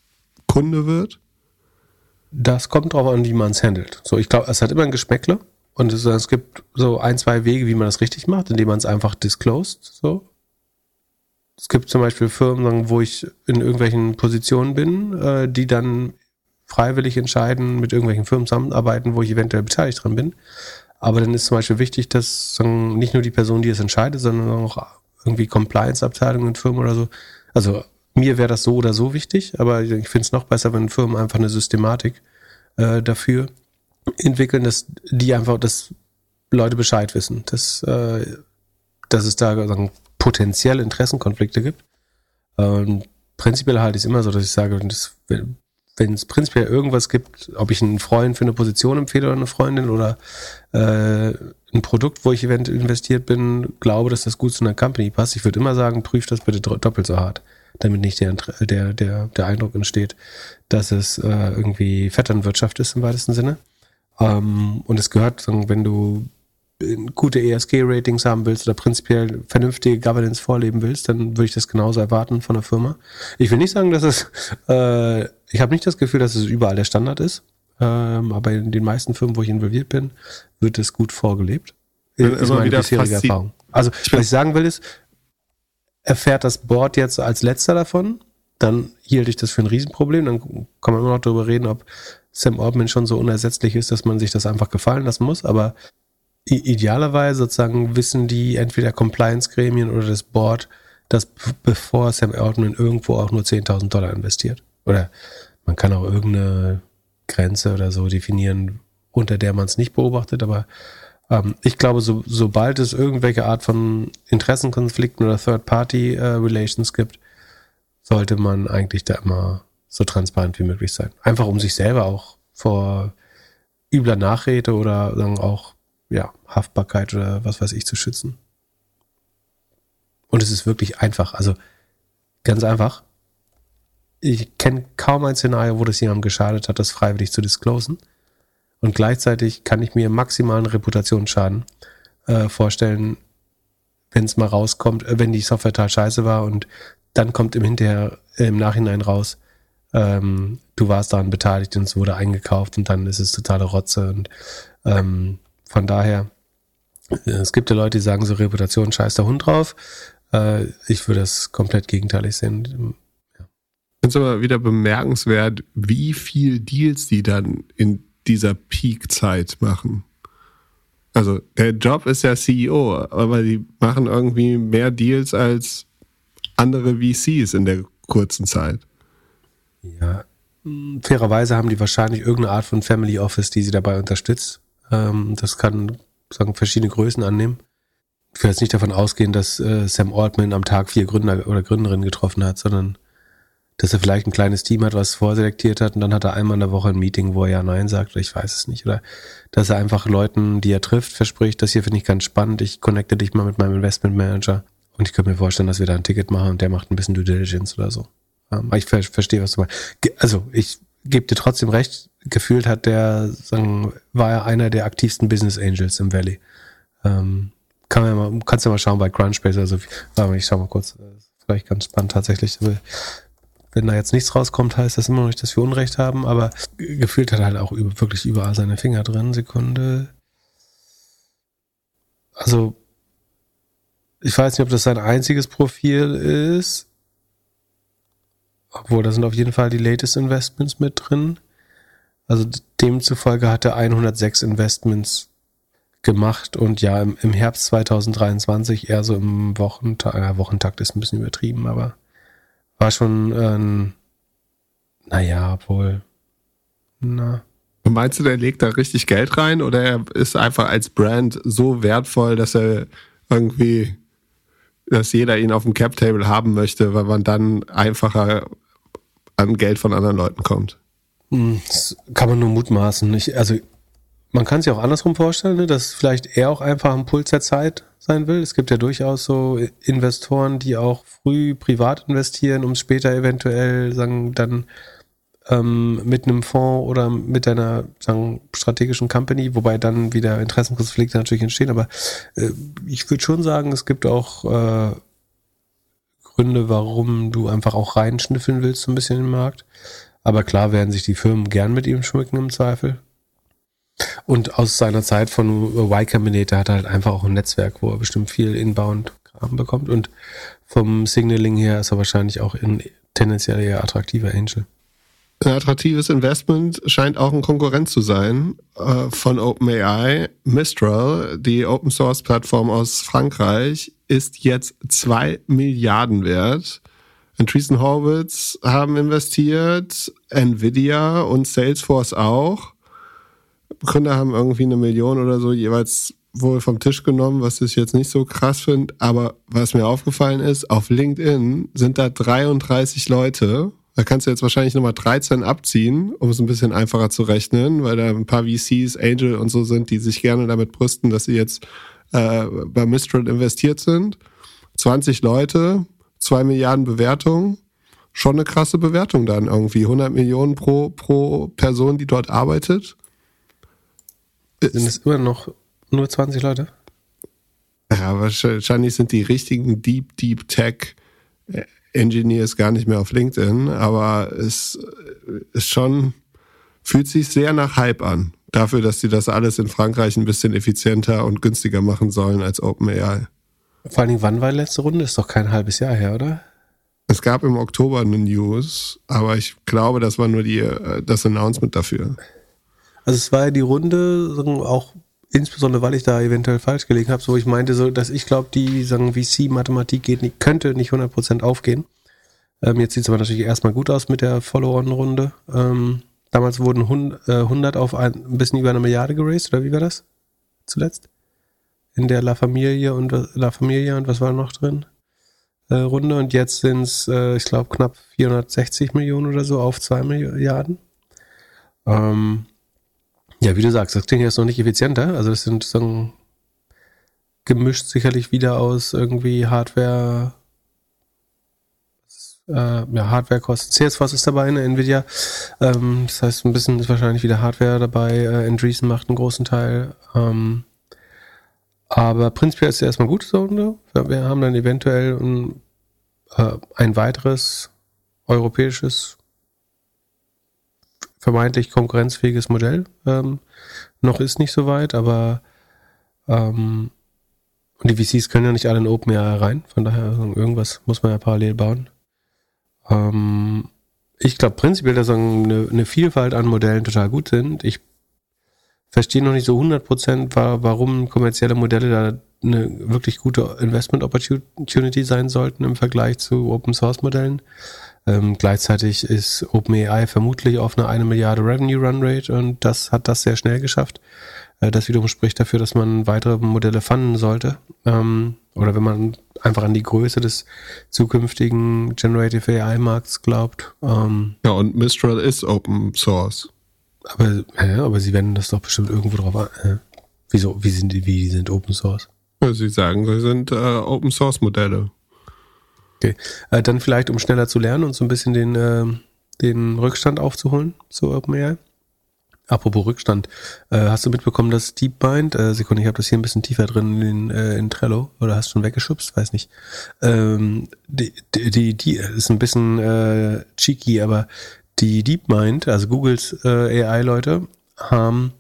Kunde wird? Das kommt drauf an, wie man es handelt. So, ich glaube, es hat immer ein Geschmäckle und es, es, gibt so ein, zwei Wege, wie man das richtig macht, indem man es einfach disclosed. So. Es gibt zum Beispiel Firmen, wo ich in irgendwelchen Positionen bin, äh, die dann freiwillig entscheiden, mit irgendwelchen Firmen zusammenarbeiten, wo ich eventuell beteiligt dran bin. Aber dann ist zum Beispiel wichtig, dass nicht nur die Person, die es entscheidet, sondern auch irgendwie Compliance-Abteilungen in Firmen oder so. Also mir wäre das so oder so wichtig, aber ich finde es noch besser, wenn Firmen einfach eine Systematik äh, dafür entwickeln, dass die einfach, dass Leute Bescheid wissen, dass, äh, dass es da sagen, potenziell Interessenkonflikte gibt. Und prinzipiell halte ich es immer so, dass ich sage, das, wenn es prinzipiell irgendwas gibt, ob ich einen Freund für eine Position empfehle oder eine Freundin oder äh, ein Produkt, wo ich eventuell investiert bin, glaube, dass das gut zu einer Company passt, ich würde immer sagen, prüf das bitte doppelt so hart, damit nicht der, der, der, der Eindruck entsteht, dass es äh, irgendwie Vetternwirtschaft ist im weitesten Sinne. Ähm, und es gehört, wenn du gute ESG-Ratings haben willst oder prinzipiell vernünftige Governance vorleben willst, dann würde ich das genauso erwarten von der Firma. Ich will nicht sagen, dass es, äh, ich habe nicht das Gefühl, dass es überall der Standard ist, ähm, aber in den meisten Firmen, wo ich involviert bin, wird es gut vorgelebt. Ist meine bisherige Erfahrung. Also, was ich sagen will ist, erfährt das Board jetzt als letzter davon, dann hielt ich das für ein Riesenproblem, dann kann man immer noch darüber reden, ob Sam Altman schon so unersetzlich ist, dass man sich das einfach gefallen lassen muss, aber idealerweise sozusagen wissen die entweder Compliance-Gremien oder das Board, dass bevor Sam Altman irgendwo auch nur 10.000 Dollar investiert. Oder man kann auch irgendeine Grenze oder so definieren, unter der man es nicht beobachtet, aber Ähm, ich glaube, so, sobald es irgendwelche Art von Interessenkonflikten oder Third-Party-Relations äh, gibt, sollte man eigentlich da immer so transparent wie möglich sein. Einfach um sich selber auch vor übler Nachrede oder sagen auch ja, Haftbarkeit oder was weiß ich zu schützen. Und es ist wirklich einfach. Also ganz einfach. Ich kenne kaum ein Szenario, wo das jemandem geschadet hat, das freiwillig zu disclosen. Und gleichzeitig kann ich mir maximalen Reputationsschaden äh, vorstellen, wenn es mal rauskommt, äh, wenn die Software total scheiße war und dann kommt im Hinterher, äh, im Nachhinein raus, ähm, du warst daran beteiligt und es wurde eingekauft und dann ist es totale Rotze und ähm, von daher, äh, es gibt ja Leute, die sagen so Reputation scheiß der Hund drauf. Äh, ich würde es komplett gegenteilig sehen. Finde es aber wieder bemerkenswert, wie viel Deals die dann in dieser Peak-Zeit machen. Also der Job ist ja CEO, aber die machen irgendwie mehr Deals als andere VCs in der kurzen Zeit. Ja, fairerweise haben die wahrscheinlich irgendeine Art von Family Office, die sie dabei unterstützt. Ähm, das kann sagen verschiedene Größen annehmen. Ich will jetzt nicht davon ausgehen, dass äh, Sam Altman am Tag vier Gründer oder Gründerinnen getroffen hat, sondern dass er vielleicht ein kleines Team hat, was vorselektiert hat und dann hat er einmal in der Woche ein Meeting, wo er ja Nein sagt oder ich weiß es nicht. Oder dass er einfach Leuten, die er trifft, verspricht, das hier finde ich ganz spannend, ich connecte dich mal mit meinem Investment Manager und ich könnte mir vorstellen, dass wir da ein Ticket machen und der macht ein bisschen Due Diligence oder so. Ähm, aber ich ver verstehe, was du meinst. Also ich gebe dir trotzdem recht, gefühlt hat der, sagen, war er einer der aktivsten Business Angels im Valley. Ähm, kann man ja mal, kannst du ja mal schauen bei Crunchbase. Also, ich schau mal kurz. Vielleicht ganz spannend tatsächlich. Wenn da jetzt nichts rauskommt, heißt das immer noch nicht, dass wir Unrecht haben, aber gefühlt hat er halt auch über, wirklich überall seine Finger drin. Sekunde. Also, ich weiß nicht, ob das sein einziges Profil ist. Obwohl, da sind auf jeden Fall die latest Investments mit drin. Also demzufolge hat er 106 Investments gemacht und ja, im, Herbst 2023 eher so im Wochentakt, äh, Wochentakt ist ein bisschen übertrieben, aber war schon, äh, naja, obwohl, na. Meinst du, der legt da richtig Geld rein oder er ist einfach als Brand so wertvoll, dass er irgendwie, dass jeder ihn auf dem Cap-Table haben möchte, weil man dann einfacher an Geld von anderen Leuten kommt? Hm, das kann man nur mutmaßen. Ich, also man kann sich auch andersrum vorstellen, ne, dass vielleicht er auch einfach am Puls der Zeit sein will. Es gibt ja durchaus so Investoren, die auch früh privat investieren, um später eventuell sagen dann ähm, mit einem Fonds oder mit einer sagen, strategischen Company, wobei dann wieder Interessenkonflikte natürlich entstehen. Aber äh, ich würde schon sagen, es gibt auch äh, Gründe, warum du einfach auch reinschnüffeln willst, so ein bisschen im Markt. Aber klar werden sich die Firmen gern mit ihm schmücken im Zweifel. Und aus seiner Zeit von Y Combinator hat er halt einfach auch ein Netzwerk, wo er bestimmt viel Inbound-Kram bekommt. Und vom Signaling her ist er wahrscheinlich auch ein tendenziell eher attraktiver Angel. Ein attraktives Investment scheint auch ein Konkurrent zu sein äh, von OpenAI. Mistral, die Open Source Plattform aus Frankreich, ist jetzt zwei Milliarden wert. Andreessen Horwitz haben investiert, Nvidia und Salesforce auch. Gründer haben irgendwie eine Million oder so jeweils wohl vom Tisch genommen, was ich jetzt nicht so krass finde. Aber was mir aufgefallen ist, auf LinkedIn sind da 33 Leute. Da kannst du jetzt wahrscheinlich nochmal 13 abziehen, um es ein bisschen einfacher zu rechnen, weil da ein paar VCs, Angel und so sind, die sich gerne damit brüsten, dass sie jetzt äh, bei Mistral investiert sind. 20 Leute, 2 Milliarden Bewertungen schon eine krasse Bewertung dann irgendwie. 100 Millionen pro, pro Person, die dort arbeitet. Sind es immer noch nur 20 Leute? Ja, wahrscheinlich sind die richtigen Deep, Deep Tech äh, Engineers gar nicht mehr auf LinkedIn, aber es ist schon, fühlt sich sehr nach Hype an. Dafür, dass sie das alles in Frankreich ein bisschen effizienter und günstiger machen sollen als OpenAI. Vor allen Dingen, wann war die letzte Runde? Ist doch kein halbes Jahr her, oder? Es gab im Oktober eine News, aber ich glaube, das war nur die, äh, das Announcement dafür. Also es war ja die Runde, auch insbesondere weil ich da eventuell falsch gelegen habe, so ich meinte so, dass ich glaube, die sagen VC-Mathematik geht nicht, könnte nicht 100% aufgehen. Ähm, jetzt sieht es aber natürlich erstmal gut aus mit der Follow-on-Runde. Ähm, damals wurden 100 äh, auf ein, ein bisschen über eine Milliarde geraced, oder wie war das zuletzt? in der La Familie und La Familia und was war noch drin? Äh, Runde und jetzt sind es, äh, ich glaube, knapp 460 Millionen oder so auf 2 Milliarden. Ähm, ja, wie du sagst, das klingt jetzt noch nicht effizienter. Also das sind so gemischt sicherlich wieder aus irgendwie Hardware, äh, ja, Hardwarekosten. Salesforce ist dabei, eine Nvidia. Ähm, das heißt, ein bisschen ist wahrscheinlich wieder Hardware dabei. Äh, Andreessen macht einen großen Teil. Ähm, aber prinzipiell ist es erstmal gut so. Ne? Wir haben dann eventuell ein, äh, ein weiteres europäisches, vermeintlich konkurrenzfähiges Modell. Ähm, noch ist nicht so weit, aber ähm, und die VCs können ja nicht alle in OpenAI rein. Von daher, irgendwas muss man ja parallel bauen. Ähm, ich glaube prinzipiell, dass eine, eine Vielfalt an Modellen total gut sind. Ich verstehe noch nicht so 100% warum kommerzielle Modelle da eine wirklich gute Investment Opportunity sein sollten im Vergleich zu Open Source Modellen. Ähm, gleichzeitig ist OpenAI vermutlich auf eine eine Milliarde Revenue Run Rate und das hat das sehr schnell geschafft. Äh, das wiederum spricht dafür, dass man weitere Modelle fanden sollte. Ähm, oder wenn man einfach an die Größe des zukünftigen Generative AI Markts glaubt. Ähm, ja, und Mistral ist Open Source. Aber, ja, aber sie wenden das doch bestimmt irgendwo drauf an. Äh, wieso, wie sind die, wie sind Open Source? Ja, sie sagen, sie sind äh, Open Source Modelle. Okay. Äh, dann vielleicht, um schneller zu lernen und so ein bisschen den, äh, den Rückstand aufzuholen zu OpenAI. Apropos Rückstand, äh, hast du mitbekommen, dass DeepMind, äh, Sekunde, ich habe das hier ein bisschen tiefer drin in, äh, in Trello, oder hast du schon weggeschubst? Weiß nicht. Ähm, die, die, die ist ein bisschen äh, cheeky, aber die DeepMind, also Googles äh, AI-Leute, haben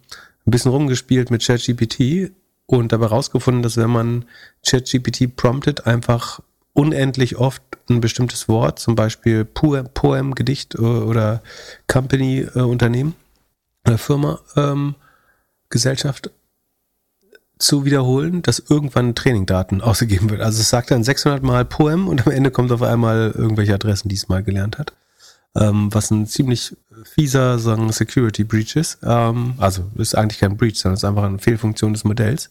ein bisschen rumgespielt mit ChatGPT und dabei rausgefunden, dass wenn man ChatGPT promptet, einfach unendlich oft ein bestimmtes Wort, zum Beispiel Poem, Gedicht äh, oder Company, äh, Unternehmen, äh, Firma, ähm, Gesellschaft zu wiederholen, dass irgendwann Trainingdaten ausgegeben wird. Also es sagt dann 600 Mal Poem und am Ende kommt auf einmal irgendwelche Adressen, die es mal gelernt hat ähm, was ein ziemlich fieser sagen, Security Breach ist. Ähm, also ist eigentlich kein Breach, sondern ist einfach eine Fehlfunktion des Modells.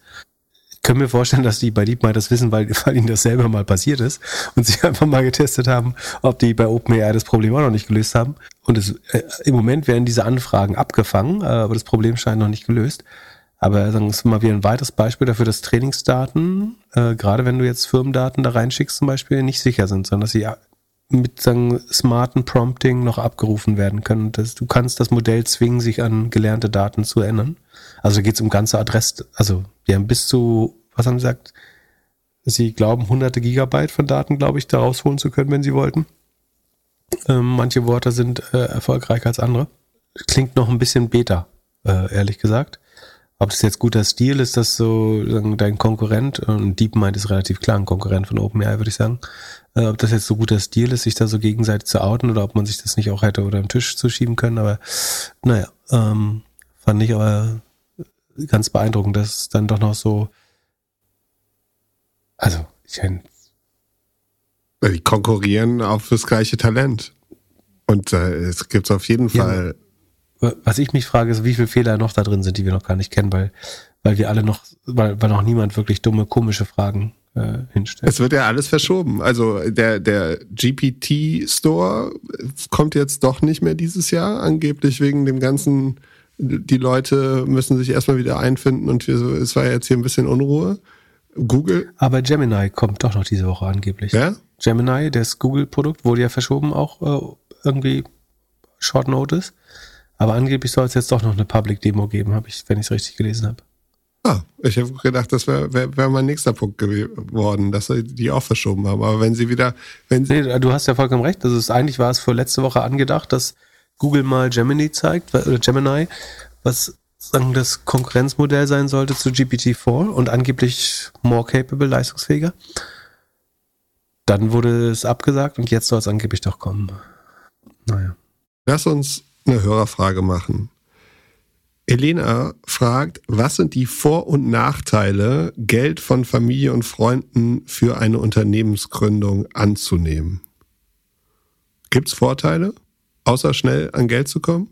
Kann mir vorstellen, dass die bei DeepMind das wissen, weil, weil ihnen das selber mal passiert ist und sie einfach mal getestet haben, ob die bei OpenAI das Problem auch noch nicht gelöst haben. Und es, äh, im Moment werden diese Anfragen abgefangen, äh, aber das Problem scheint noch nicht gelöst. Aber sagen, ist mal wieder ein weiteres Beispiel dafür, dass Trainingsdaten, äh, gerade wenn du jetzt Firmendaten da reinschickst zum Beispiel, nicht sicher sind, sondern dass sie mit sagen, smarten Prompting noch abgerufen werden können. Das, du kannst das Modell zwingen, sich an gelernte Daten zu ändern. Also geht es um ganze Adress, also die haben bis zu, was haben sie gesagt? Sie glauben, hunderte Gigabyte von Daten, glaube ich, da rausholen zu können, wenn sie wollten. Ähm, manche Worte sind äh, erfolgreicher als andere. Klingt noch ein bisschen beta, äh, ehrlich gesagt. Ob das jetzt guter Stil ist, dass so dein Konkurrent, und DeepMind ist relativ klar ein Konkurrent von OpenAI, würde ich sagen, äh, ob das jetzt so guter Stil ist, sich da so gegenseitig zu outen oder ob man sich das nicht auch hätte oder am Tisch zuschieben können. Aber naja, ähm, fand ich aber ganz beeindruckend, dass es dann doch noch so. Also, ich meine. Die konkurrieren auf das gleiche Talent. Und äh, es gibt auf jeden Fall. Ja, was ich mich frage, ist, wie viele Fehler noch da drin sind, die wir noch gar nicht kennen, weil, weil wir alle noch, weil, weil noch niemand wirklich dumme, komische Fragen äh, hinstellen. Es wird ja alles verschoben. Also der, der GPT-Store kommt jetzt doch nicht mehr dieses Jahr, angeblich wegen dem ganzen, die Leute müssen sich erstmal wieder einfinden und wir, es war ja jetzt hier ein bisschen Unruhe. Google. Aber Gemini kommt doch noch diese Woche angeblich. Ja? Gemini, das Google-Produkt, wurde ja verschoben, auch äh, irgendwie Short Notice. Aber angeblich soll es jetzt doch noch eine Public Demo geben, habe ich, wenn ich es richtig gelesen habe. Ah, ich habe gedacht, das wäre wär, wär mein nächster Punkt geworden, dass sie die auch verschoben haben. Aber wenn sie wieder, wenn sie nee, du hast ja vollkommen recht. Das ist eigentlich war es für letzte Woche angedacht, dass Google mal Gemini zeigt oder Gemini, was sagen das Konkurrenzmodell sein sollte zu GPT-4 und angeblich more capable, leistungsfähiger. Dann wurde es abgesagt und jetzt soll es angeblich doch kommen. Naja. Lass uns eine Hörerfrage machen. Elena fragt, was sind die Vor- und Nachteile, Geld von Familie und Freunden für eine Unternehmensgründung anzunehmen? Gibt es Vorteile, außer schnell an Geld zu kommen?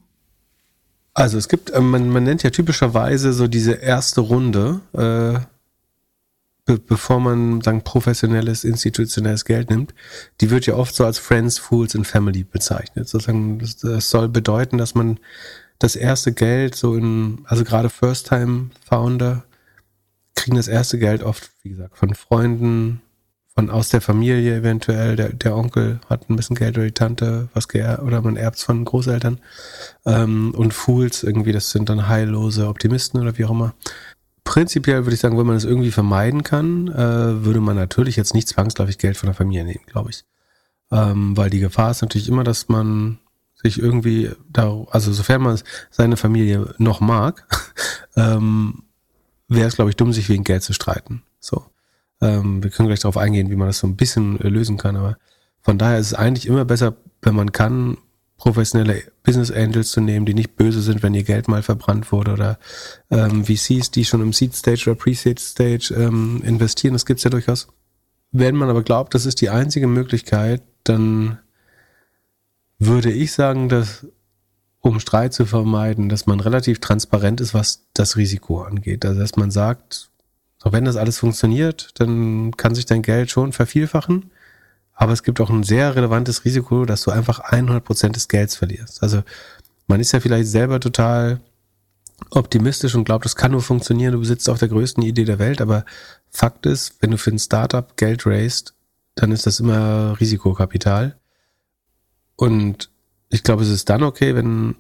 Also es gibt, äh, man, man nennt ja typischerweise so diese erste Runde, äh, be bevor man sagen professionelles institutionelles Geld nimmt, die wird ja oft so als Friends, Fools and Family bezeichnet. Sozusagen, das, das soll bedeuten, dass man das erste Geld so in, also gerade First-Time-Founder kriegen das erste Geld oft, wie gesagt, von Freunden, von aus der Familie eventuell. Der, der Onkel hat ein bisschen Geld oder die Tante, was oder man erbt von Großeltern. Ähm, und Fools irgendwie, das sind dann heillose Optimisten oder wie auch immer prinzipiell würde ich sagen, wenn man es irgendwie vermeiden kann, äh, würde man natürlich jetzt nicht zwangsläufig Geld von der Familie nehmen, glaube ich. Ähm, weil die Gefahr ist natürlich immer, dass man sich irgendwie da, also sofern man seine Familie noch mag, ähm, wäre es, glaube ich, dumm, sich wegen Geld zu streiten. So. Ähm, wir können gleich darauf eingehen, wie man das so ein bisschen äh, lösen kann, aber von daher ist es eigentlich immer besser, wenn man kann, professionelle Business Angels zu nehmen, die nicht böse sind, wenn ihr Geld mal verbrannt wurde oder ähm, VCs, die schon im Seed Stage oder Pre-Seed Stage ähm, investieren. Das gibt's ja durchaus. Wenn man aber glaubt, das ist die einzige Möglichkeit, dann würde ich sagen, dass um Streit zu vermeiden, dass man relativ transparent ist, was das Risiko angeht. Also dass man sagt, auch wenn das alles funktioniert, dann kann sich dein Geld schon vervielfachen. Aber es gibt auch ein sehr relevantes Risiko, dass du einfach 100% des Gelds verlierst. Also man ist ja vielleicht selber total optimistisch und glaubt, das kann nur funktionieren, du besitzt auch der größten Idee der Welt, aber Fakt ist, wenn du für ein Startup Geld raised, dann ist das immer Risikokapital. Und ich glaube, es ist dann okay, wenn,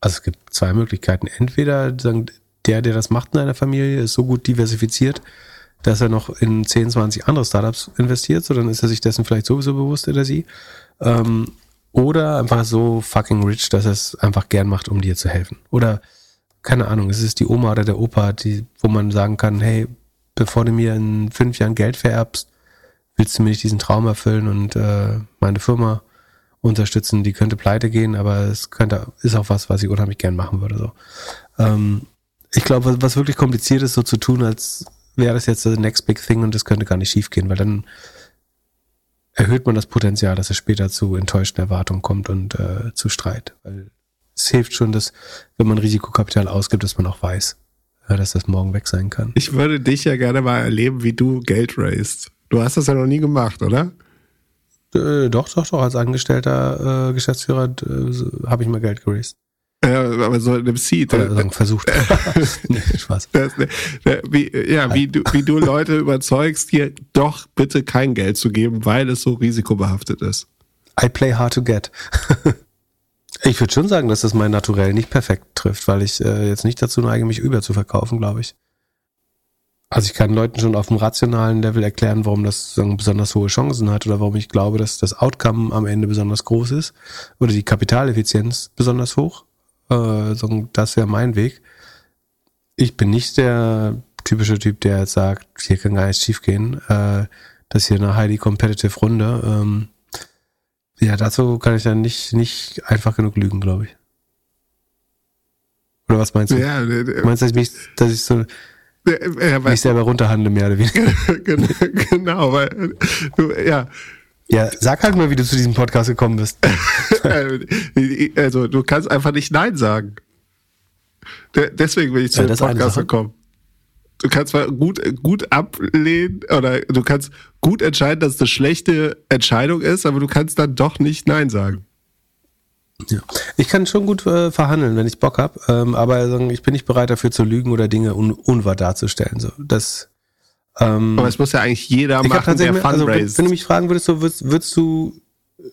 also es gibt zwei Möglichkeiten. Entweder sagen, der, der das macht in einer Familie, ist so gut diversifiziert, dass er noch in 10, 20 andere Startups investiert, so dann ist er sich dessen vielleicht sowieso bewusst oder sie. Ähm, oder einfach so fucking rich, dass er es einfach gern macht, um dir zu helfen. Oder, keine Ahnung, es ist die Oma oder der Opa, die, wo man sagen kann, hey, bevor du mir in fünf Jahren Geld vererbst, willst du mir nicht diesen Traum erfüllen und äh, meine Firma unterstützen, die könnte pleite gehen, aber es könnte, ist auch was, was ich unheimlich gern machen würde. So. Ähm, ich glaube, was, was wirklich kompliziert ist, so zu tun, als wäre das jetzt the next big thing und das könnte gar nicht schiefgehen, weil dann erhöht man das Potenzial, dass es später zu enttäuschten Erwartungen kommt und äh, zu Streit. Weil es hilft schon, dass, wenn man Risikokapital ausgibt, dass man auch weiß, äh, dass das morgen weg sein kann. Ich würde dich ja gerne mal erleben, wie du Geld raised. Du hast das ja noch nie gemacht, oder? Äh, doch, doch, doch. Als angestellter äh, Geschäftsführer äh, habe ich mal Geld geraced. Ja, aber so in einem Seed. Oder sagen, versucht. nee, Spaß. Das, wie, ja, wie du, wie du Leute überzeugst, dir doch bitte kein Geld zu geben, weil es so risikobehaftet ist. I play hard to get. ich würde schon sagen, dass das mein Naturell nicht perfekt trifft, weil ich äh, jetzt nicht dazu neige, mich über zu verkaufen, glaube ich. Also ich kann Leuten schon auf dem rationalen Level erklären, warum das sagen, besonders hohe Chancen hat oder warum ich glaube, dass das Outcome am Ende besonders groß ist oder die Kapitaleffizienz besonders hoch. Äh, das wäre mein Weg. Ich bin nicht der typische Typ, der jetzt sagt, hier kann gar nichts schiefgehen. Äh, das hier eine highly competitive Runde. Ähm, ja, dazu kann ich dann nicht, nicht einfach genug lügen, glaube ich. Oder was meinst du? Ja, meinst du, dass ich, mich, dass ich so ja, mich selber runterhandle, mehr oder weniger? genau, weil du, ja, ja, sag halt mal, wie du zu diesem Podcast gekommen bist. also, du kannst einfach nicht Nein sagen. deswegen bin ich zu ja, dem Podcast gekommen. Du kannst zwar gut, gut ablehnen oder du kannst gut entscheiden, dass es eine schlechte Entscheidung ist, aber du kannst dann doch nicht Nein sagen. Ja. Ich kann schon gut äh, verhandeln, wenn ich Bock habe, ähm, aber ich bin nicht bereit dafür zu lügen oder Dinge un unwahr darzustellen. So, das ähm, Aber es muss ja eigentlich jeder machen, der Fundraise. Also, wenn, du mich fragen würdest, so, würdest, würdest du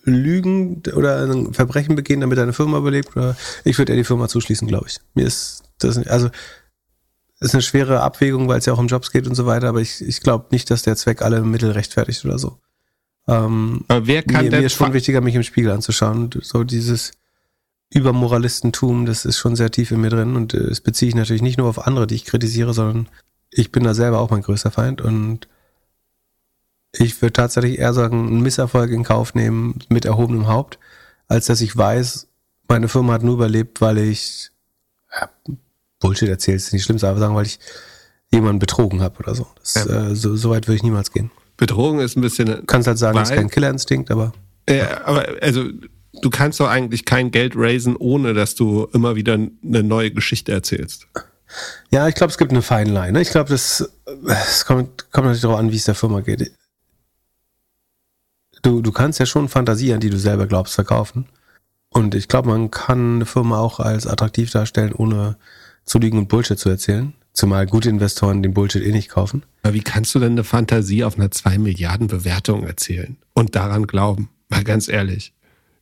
lügen oder ein Verbrechen begehen, damit deine Firma überlebt? Oder ich würde eher die Firma zuschließen, glaube ich. Mir ist das, also ist eine schwere Abwägung, weil es ja auch um Jobs geht und so weiter, aber ich, ich glaube nicht, dass der Zweck alle Mittel rechtfertigt oder so. Ähm, aber wer kann mir, denn mir ist schon wichtiger, mich im Spiegel anzuschauen. So dieses Übermoralistentum, das ist schon sehr tief in mir drin und das beziehe ich natürlich nicht nur auf andere, die ich kritisiere, sondern ich bin da selber auch mein größter Feind und ich würde tatsächlich eher sagen, einen Misserfolg in Kauf nehmen mit erhobenem Haupt, als dass ich weiß, meine Firma hat nur überlebt, weil ich ja, Bullshit erzählt, ist nicht schlimm, aber sagen, weil ich jemanden betrogen habe oder so. Das, ja. äh, so. So weit würde ich niemals gehen. Betrogen ist ein bisschen. Du kannst halt sagen, es ist kein Killerinstinkt, aber. Ja, aber also du kannst doch eigentlich kein Geld raisen, ohne dass du immer wieder eine neue Geschichte erzählst. Ja, ich glaube, es gibt eine Fine Line. Ne? Ich glaube, das, das kommt, kommt natürlich darauf an, wie es der Firma geht. Du, du kannst ja schon Fantasie, an die du selber glaubst, verkaufen. Und ich glaube, man kann eine Firma auch als attraktiv darstellen, ohne zu liegen und Bullshit zu erzählen. Zumal gute Investoren den Bullshit eh nicht kaufen. Aber wie kannst du denn eine Fantasie auf einer 2 Milliarden Bewertung erzählen und daran glauben? Mal ganz ehrlich.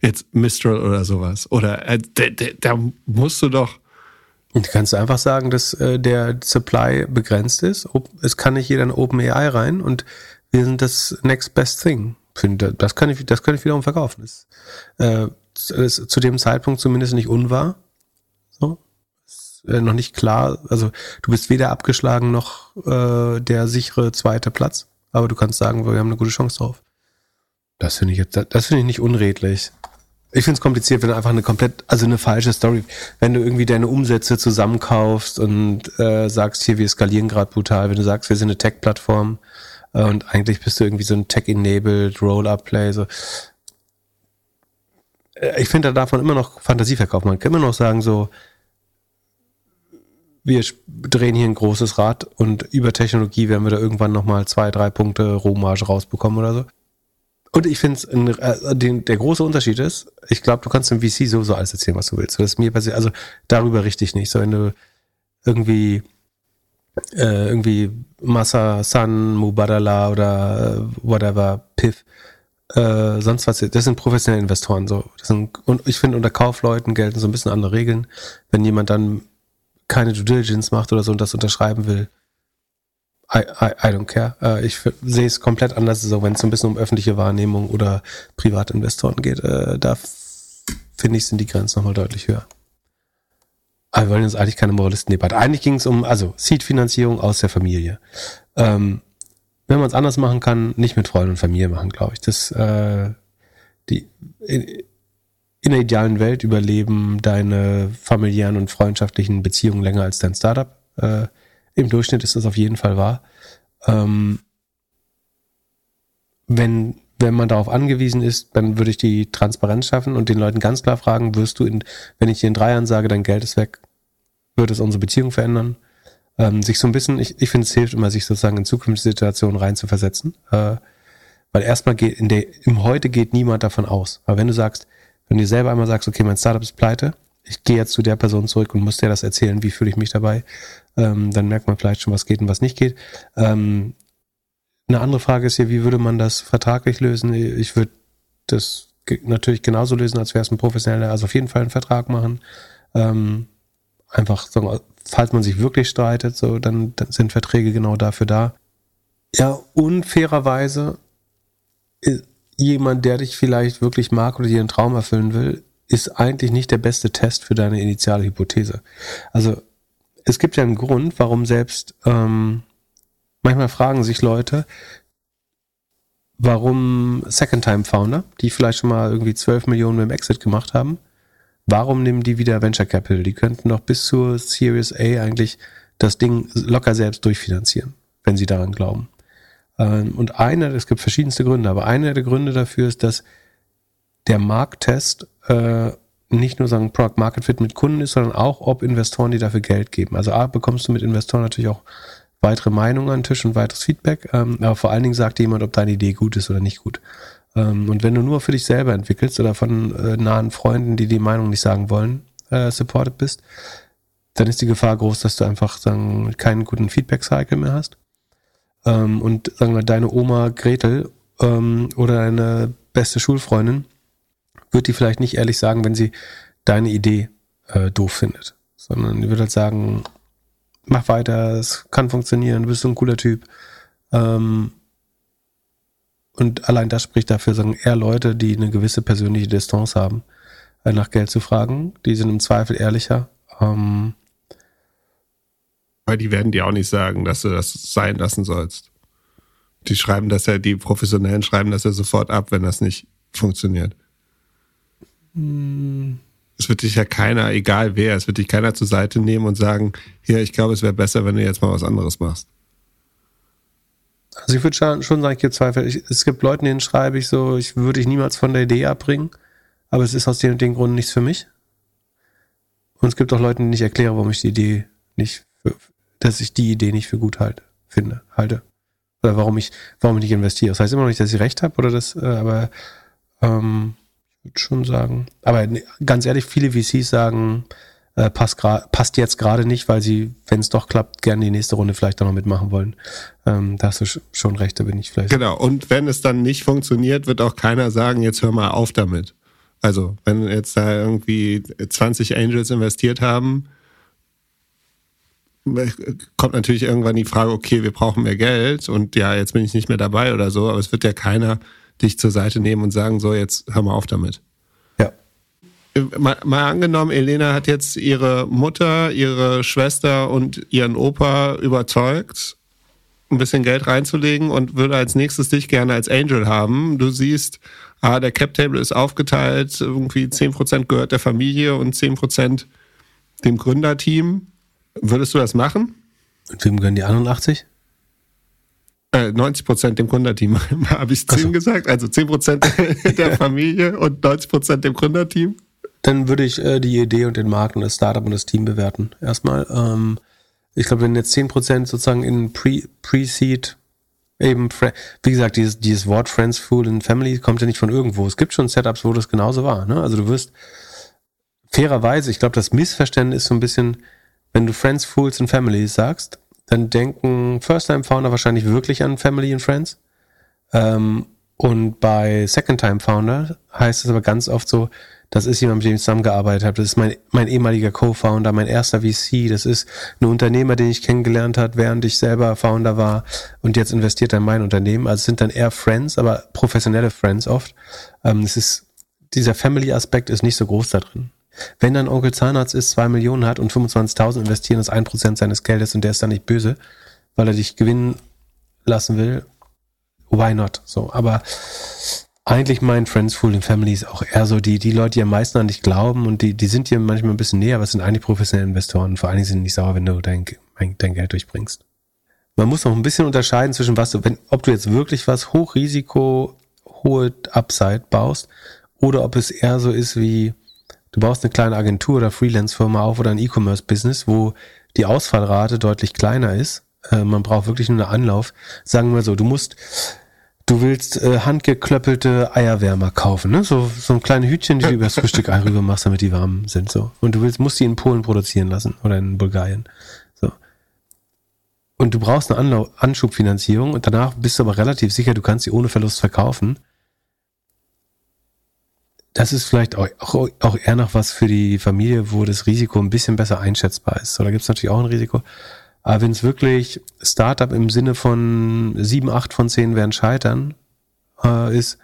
Jetzt Mistral oder sowas. Oder äh, da, da musst du doch. Und kannst du einfach sagen, dass äh, der Supply begrenzt ist. Es kann nicht jeder in OpenAI rein und wir sind das Next Best Thing. Das kann ich, das kann ich wiederum verkaufen. Das, äh, ist zu dem Zeitpunkt zumindest nicht unwahr. So äh, noch nicht klar. Also du bist weder abgeschlagen noch äh, der sichere zweite Platz. Aber du kannst sagen, wir haben eine gute Chance drauf. Das finde ich jetzt, das finde ich nicht unredlich. Ich finde es kompliziert, wenn du einfach eine komplett, also eine falsche Story, wenn du irgendwie deine Umsätze zusammenkaufst und äh, sagst, hier, wir skalieren gerade brutal, wenn du sagst, wir sind eine Tech-Plattform äh, und eigentlich bist du irgendwie so ein Tech-enabled Roll-Up-Play, so. Äh, ich finde, da man immer noch Fantasie verkaufen. Man kann immer noch sagen, so, wir drehen hier ein großes Rad und über Technologie werden wir da irgendwann nochmal zwei, drei Punkte Rohmarge rausbekommen oder so. Und ich finde, äh, der große Unterschied ist, ich glaube, du kannst im VC sowieso alles erzählen, was du willst. Das ist mir passiert, also darüber richtig nicht. So, wenn du irgendwie äh, irgendwie Massa, Sun, Mubadala oder äh, whatever, Piff, äh, sonst was, das sind professionelle Investoren so. Sind, und ich finde, unter Kaufleuten gelten so ein bisschen andere Regeln. Wenn jemand dann keine Due Diligence macht oder so und das unterschreiben will, I, I, I don't care. Äh, ich sehe es komplett anders, so wenn es so ein bisschen um öffentliche Wahrnehmung oder Privatinvestoren geht. Äh, da finde ich, sind die Grenzen nochmal deutlich höher. Aber wir wollen jetzt eigentlich keine Moralistendebatte. Eigentlich ging es um, also Seed-Finanzierung aus der Familie. Ähm, wenn man es anders machen kann, nicht mit Freunden und Familie machen, glaube ich. Das, äh, die, in der idealen Welt überleben deine familiären und freundschaftlichen Beziehungen länger als dein Startup. Äh, Im Durchschnitt ist das auf jeden Fall wahr. Ähm, wenn, wenn man darauf angewiesen ist, dann würde ich die Transparenz schaffen und den Leuten ganz klar fragen, wirst du in, wenn ich dir in drei Jahren sage, dein Geld ist weg, wird es unsere Beziehung verändern? Ähm, sich so ein bisschen, ich, ich finde, es hilft immer, sich sozusagen in zukünftige Situationen reinzuversetzen. Äh, weil erstmal geht, in der, im Heute geht niemand davon aus. Aber wenn du sagst, wenn du selber einmal sagst, okay, mein Startup ist pleite, ich gehe jetzt zu der Person zurück und muss dir das erzählen, wie fühle ich mich dabei, ähm, dann merkt man vielleicht schon, was geht und was nicht geht. Ähm, eine andere Frage ist hier, wie würde man das vertraglich lösen? Ich würde das natürlich genauso lösen, als wäre es ein professioneller, also auf jeden Fall einen Vertrag machen. Ähm, einfach falls man sich wirklich streitet, so, dann, dann sind Verträge genau dafür da. Ja, unfairerweise jemand, der dich vielleicht wirklich mag oder dir einen Traum erfüllen will, ist eigentlich nicht der beste Test für deine initiale Hypothese. Also es gibt ja einen Grund, warum selbst ähm, manchmal fragen sich Leute, warum Second-Time-Founder, die vielleicht schon mal irgendwie 12 Millionen mit dem Exit gemacht haben, warum nehmen die wieder Venture Capital? Die könnten doch bis zur Series A eigentlich das Ding locker selbst durchfinanzieren, wenn sie daran glauben. Ähm, und einer, es gibt verschiedenste Gründe, aber einer der Gründe dafür ist, dass der Markttest äh, nicht nur sagen Product Market Fit mit Kunden ist, sondern auch, ob Investoren die dafür Geld geben. Also A, bekommst du mit Investoren natürlich auch weitere Meinungen an den Tisch und weiteres Feedback, ähm, aber vor allen Dingen sagt jemand, ob deine Idee gut ist oder nicht gut. Ähm, und wenn du nur für dich selber entwickelst oder von äh, nahen Freunden, die die Meinung nicht sagen wollen, äh, supported bist, dann ist die Gefahr groß, dass du einfach sagen, keinen guten Feedback-Cycle mehr hast ähm, und sagen wir deine Oma Gretel ähm, oder deine beste Schulfreundin wird die vielleicht nicht ehrlich sagen, wenn sie deine Idee äh, doof findet, sondern die wird halt sagen, mach weiter, es kann funktionieren, du bist so ein cooler Typ. Ähm, und allein das spricht dafür, sagen eher Leute, die eine gewisse persönliche Distanz haben, äh, nach Geld zu fragen. Die sind im Zweifel ehrlicher. Ähm, weil die werden dir auch nicht sagen, dass du das sein lassen sollst. Die schreiben das ja, die Professionellen schreiben das ja sofort ab, wenn das nicht funktioniert. Hm. Es wird dich ja keiner, egal wer, es wird dich keiner zur Seite nehmen und sagen, hier, ich glaube, es wäre besser, wenn du jetzt mal was anderes machst. Also ich würde schon, sagen, ich Zweifel. Ich, es gibt Leute, denen schreibe ich so, ich würde dich niemals von der Idee abbringen, aber es ist aus den und den Gründen nichts für mich. Und es gibt auch Leute, denen ich erkläre, warum ich die Idee nicht dass ich die Idee nicht für gut halte, finde, halte. Oder warum ich, warum ich nicht investiere. Das heißt immer noch nicht, dass ich recht habe oder das, äh, aber ähm, würde schon sagen. Aber ganz ehrlich, viele VCs sagen, äh, passt, passt jetzt gerade nicht, weil sie, wenn es doch klappt, gerne die nächste Runde vielleicht auch noch mitmachen wollen. Ähm, da hast du schon recht, da bin ich vielleicht. Genau, und wenn es dann nicht funktioniert, wird auch keiner sagen, jetzt hör mal auf damit. Also, wenn jetzt da irgendwie 20 Angels investiert haben, kommt natürlich irgendwann die Frage, okay, wir brauchen mehr Geld und ja, jetzt bin ich nicht mehr dabei oder so, aber es wird ja keiner dich zur Seite nehmen und sagen, so, jetzt hör mal auf damit. Ja. Mal, mal angenommen, Elena hat jetzt ihre Mutter, ihre Schwester und ihren Opa überzeugt, ein bisschen Geld reinzulegen und würde als nächstes dich gerne als Angel haben. Du siehst, ah, der Cap Table ist aufgeteilt, irgendwie 10% gehört der Familie und 10% dem Gründerteam Würdest du das machen? Und wem gönnen die 81? Äh, 90 Prozent dem Gründerteam. Habe ich 10 so. gesagt? Also 10 Prozent der Familie und 90 Prozent dem Gründerteam? Dann würde ich äh, die Idee und den Markt und das Startup und das Team bewerten. Erstmal. Ähm, ich glaube, wenn jetzt 10 Prozent sozusagen in Pre-Seed eben, wie gesagt, dieses, dieses Wort Friends, Food and Family kommt ja nicht von irgendwo. Es gibt schon Setups, wo das genauso war. Ne? Also du wirst fairerweise, ich glaube, das Missverständnis ist so ein bisschen, wenn du Friends, Fools and Family sagst, dann denken First-Time-Founder wahrscheinlich wirklich an Family and Friends. Ähm, und bei Second-Time-Founder heißt es aber ganz oft so, das ist jemand, mit dem ich zusammengearbeitet habe. Das ist mein, mein ehemaliger Co-Founder, mein erster VC. Das ist ein Unternehmer, den ich kennengelernt habe, während ich selber Founder war und jetzt investiert er in mein Unternehmen. Also es sind dann eher Friends, aber professionelle Friends oft. Ähm, es ist, dieser Family-Aspekt ist nicht so groß da drin. Wenn dein Onkel Zahnarzt ist, zwei Millionen hat und 25.000 investieren, ist ein Prozent seines Geldes und der ist dann nicht böse, weil er dich gewinnen lassen will, why not? So, aber eigentlich mein Friends, Fooling Family ist auch eher so die, die Leute, die am meisten an dich glauben und die, die sind dir manchmal ein bisschen näher, aber es sind eigentlich professionelle Investoren. Vor allen Dingen sind die nicht sauer, wenn du dein, dein Geld durchbringst. Man muss noch ein bisschen unterscheiden zwischen was du, wenn, ob du jetzt wirklich was Hochrisiko, hohe Upside baust oder ob es eher so ist wie, du baust eine kleine Agentur oder Freelance-Firma auf oder ein E-Commerce-Business, wo die Ausfallrate deutlich kleiner ist. Äh, man braucht wirklich nur einen Anlauf. Sagen wir so, du musst, du willst äh, handgeklöppelte Eierwärmer kaufen, ne? So, so ein kleine Hütchen, die du übers Frühstück rüber machst, damit die warm sind, so. Und du willst, musst die in Polen produzieren lassen oder in Bulgarien. So. Und du brauchst eine Anlauf Anschubfinanzierung und danach bist du aber relativ sicher, du kannst sie ohne Verlust verkaufen das ist vielleicht auch, auch, eher noch was für die Familie, wo das Risiko ein bisschen besser einschätzbar ist. So, da gibt es natürlich auch ein Risiko. Aber wenn es wirklich Startup im Sinne von sieben, acht von zehn werden scheitern äh, ist,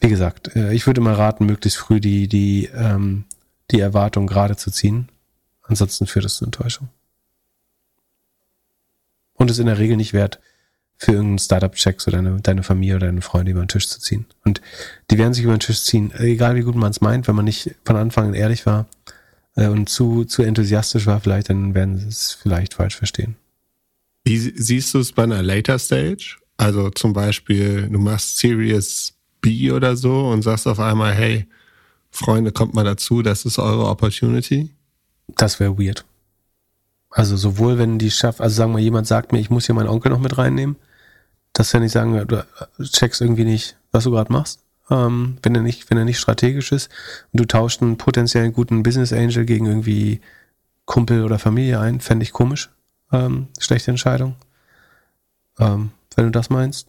wie gesagt, äh, ich würde mal raten, möglichst früh die, die, ähm, die Erwartung gerade zu ziehen. Ansonsten führt es zu Enttäuschung. Und es in der Regel nicht wert, für irgendeinen Startup-Check so deine, deine Familie oder deine Freunde über den Tisch zu ziehen. Und die werden sich über den Tisch ziehen, egal wie gut man es meint, wenn man nicht von Anfang an ehrlich war äh, und zu, zu enthusiastisch war, vielleicht, dann werden sie es vielleicht falsch verstehen. Wie siehst du es bei einer Later Stage? Also zum Beispiel, du machst Series B oder so und sagst auf einmal, hey, Freunde, kommt mal dazu, das ist eure Opportunity? Das wäre weird. Also sowohl wenn die schafft, also sagen wir, jemand sagt mir, ich muss hier meinen Onkel noch mit reinnehmen, dass er nicht sagen, du checkst irgendwie nicht, was du gerade machst. Ähm, wenn er nicht, wenn er nicht strategisch ist und du tauscht einen potenziellen guten Business Angel gegen irgendwie Kumpel oder Familie ein, fände ich komisch. Ähm, schlechte Entscheidung. Ähm, wenn du das meinst.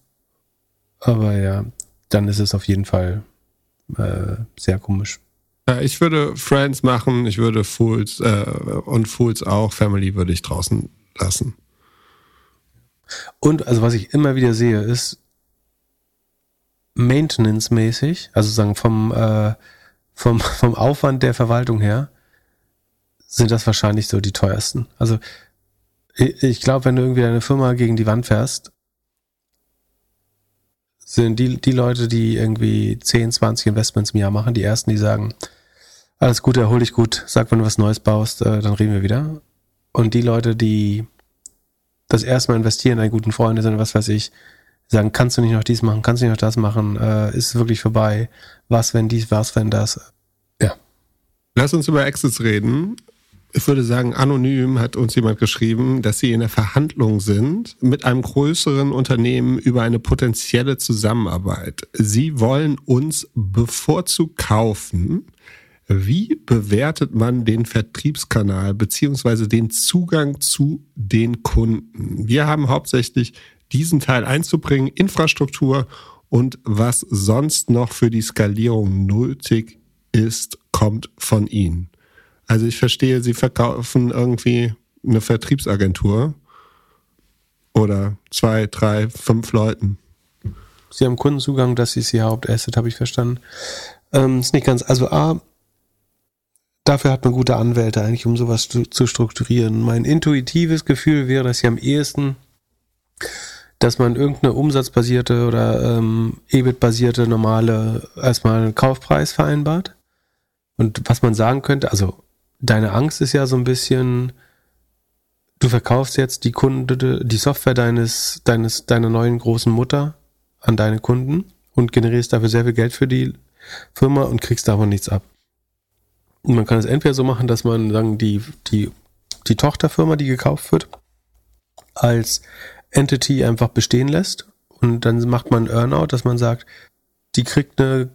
Aber ja, dann ist es auf jeden Fall äh, sehr komisch. Ja, ich würde Friends machen, ich würde Fools äh, und Fools auch, Family würde ich draußen lassen. Und also was ich immer wieder sehe, ist maintenance-mäßig, also sagen vom, äh, vom, vom Aufwand der Verwaltung her, sind das wahrscheinlich so die teuersten. Also ich, ich glaube, wenn du irgendwie deine Firma gegen die Wand fährst, sind die, die Leute, die irgendwie 10, 20 Investments im Jahr machen, die ersten, die sagen, alles gut, erhol dich gut, sag, wenn du was Neues baust, äh, dann reden wir wieder. Und die Leute, die das erste Mal investieren, einen guten Freund sind, was weiß ich, sagen, kannst du nicht noch dies machen, kannst du nicht noch das machen, äh, ist es wirklich vorbei, was wenn dies, was wenn das. Ja. Lass uns über Exits reden. ich würde sagen, anonym hat uns jemand geschrieben, dass sie in der Verhandlung sind mit einem größeren Unternehmen über eine potenzielle Zusammenarbeit. Sie wollen uns bevorzugt kaufen. Wie bewertet man den Vertriebskanal beziehungsweise den Zugang zu den Kunden? Wir haben hauptsächlich diesen Teil einzubringen, Infrastruktur und was sonst noch für die Skalierung nötig ist, kommt von Ihnen. Also ich verstehe, Sie verkaufen irgendwie eine Vertriebsagentur oder zwei, drei, fünf Leuten. Sie haben Kundenzugang, das ist Ihr Hauptasset, habe ich verstanden. Ähm, ist nicht ganz, also A, dafür hat man gute Anwälte eigentlich, um sowas zu, zu strukturieren. Mein intuitives Gefühl wäre, dass Sie am ehesten dass man irgendeine umsatzbasierte oder ähm, EBIT-basierte normale erstmal einen Kaufpreis vereinbart. Und was man sagen könnte, also deine Angst ist ja so ein bisschen, du verkaufst jetzt die Kunde, die Software deines, deines, deiner neuen großen Mutter an deine Kunden und generierst dafür sehr viel Geld für die Firma und kriegst davon nichts ab. Man kann es entweder so machen, dass man sagen, die, die, die Tochterfirma, die gekauft wird, als Entity einfach bestehen lässt und dann macht man Earnout, dass man sagt, die kriegt eine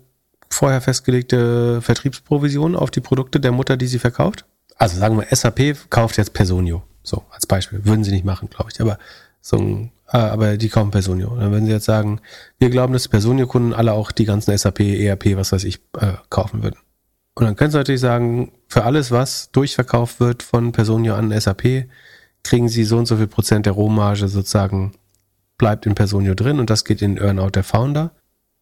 vorher festgelegte Vertriebsprovision auf die Produkte der Mutter, die sie verkauft. Also sagen wir, SAP kauft jetzt Personio. So, als Beispiel. Würden sie nicht machen, glaube ich. Aber so ein, äh, aber die kaufen Personio. Dann würden sie jetzt sagen, wir glauben, dass Personio-Kunden alle auch die ganzen SAP, ERP, was weiß ich, äh, kaufen würden. Und dann können sie natürlich sagen, für alles, was durchverkauft wird von Personio an SAP, kriegen sie so und so viel Prozent der Rohmarge sozusagen bleibt in Personio drin und das geht in Earnout der Founder.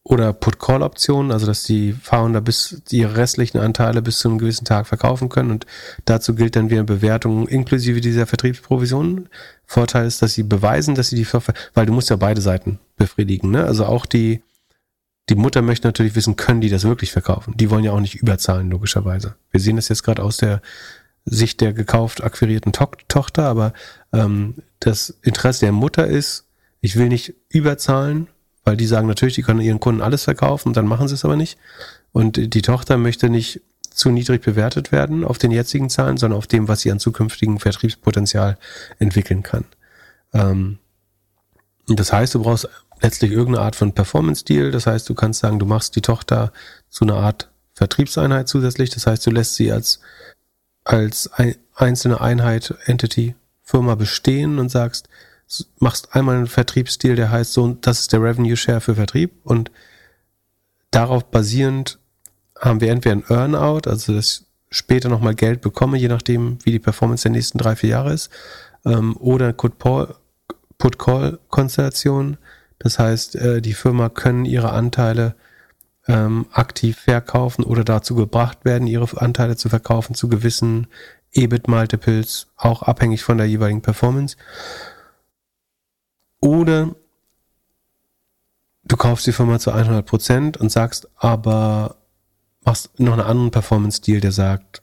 Oder Put-Call-Optionen, also dass die Founder bis ihre restlichen Anteile bis zu einem gewissen Tag verkaufen können und dazu gilt dann wieder Bewertung inklusive dieser Vertriebsprovisionen. Vorteil ist, dass sie beweisen, dass sie die Software, weil du musst ja beide Seiten befriedigen, ne? Also auch die, die Mutter möchte natürlich wissen, können die das wirklich verkaufen? Die wollen ja auch nicht überzahlen, logischerweise. Wir sehen das jetzt gerade aus der Sicht der gekauft akquirierten to Tochter, aber ähm, das Interesse der Mutter ist, ich will nicht überzahlen, weil die sagen natürlich, die können ihren Kunden alles verkaufen, dann machen sie es aber nicht. Und die Tochter möchte nicht zu niedrig bewertet werden auf den jetzigen Zahlen, sondern auf dem, was sie an zukünftigen Vertriebspotenzial entwickeln kann. Ähm, das heißt, du brauchst letztlich irgendeine Art von Performance-Deal. Das heißt, du kannst sagen, du machst die Tochter zu einer Art Vertriebseinheit zusätzlich. Das heißt, du lässt sie als als ein, einzelne Einheit, Entity, Firma bestehen und sagst, machst einmal einen Vertriebsstil, der heißt so, das ist der Revenue Share für Vertrieb und darauf basierend haben wir entweder ein Earnout, also dass ich später nochmal Geld bekomme, je nachdem, wie die Performance der nächsten drei, vier Jahre ist, ähm, oder Put-Call-Konstellation. Das heißt, äh, die Firma können ihre Anteile ähm, aktiv verkaufen oder dazu gebracht werden, ihre Anteile zu verkaufen zu gewissen EBIT-Multiples, auch abhängig von der jeweiligen Performance. Oder du kaufst die Firma zu 100 Prozent und sagst aber, machst noch einen anderen Performance-Deal, der sagt,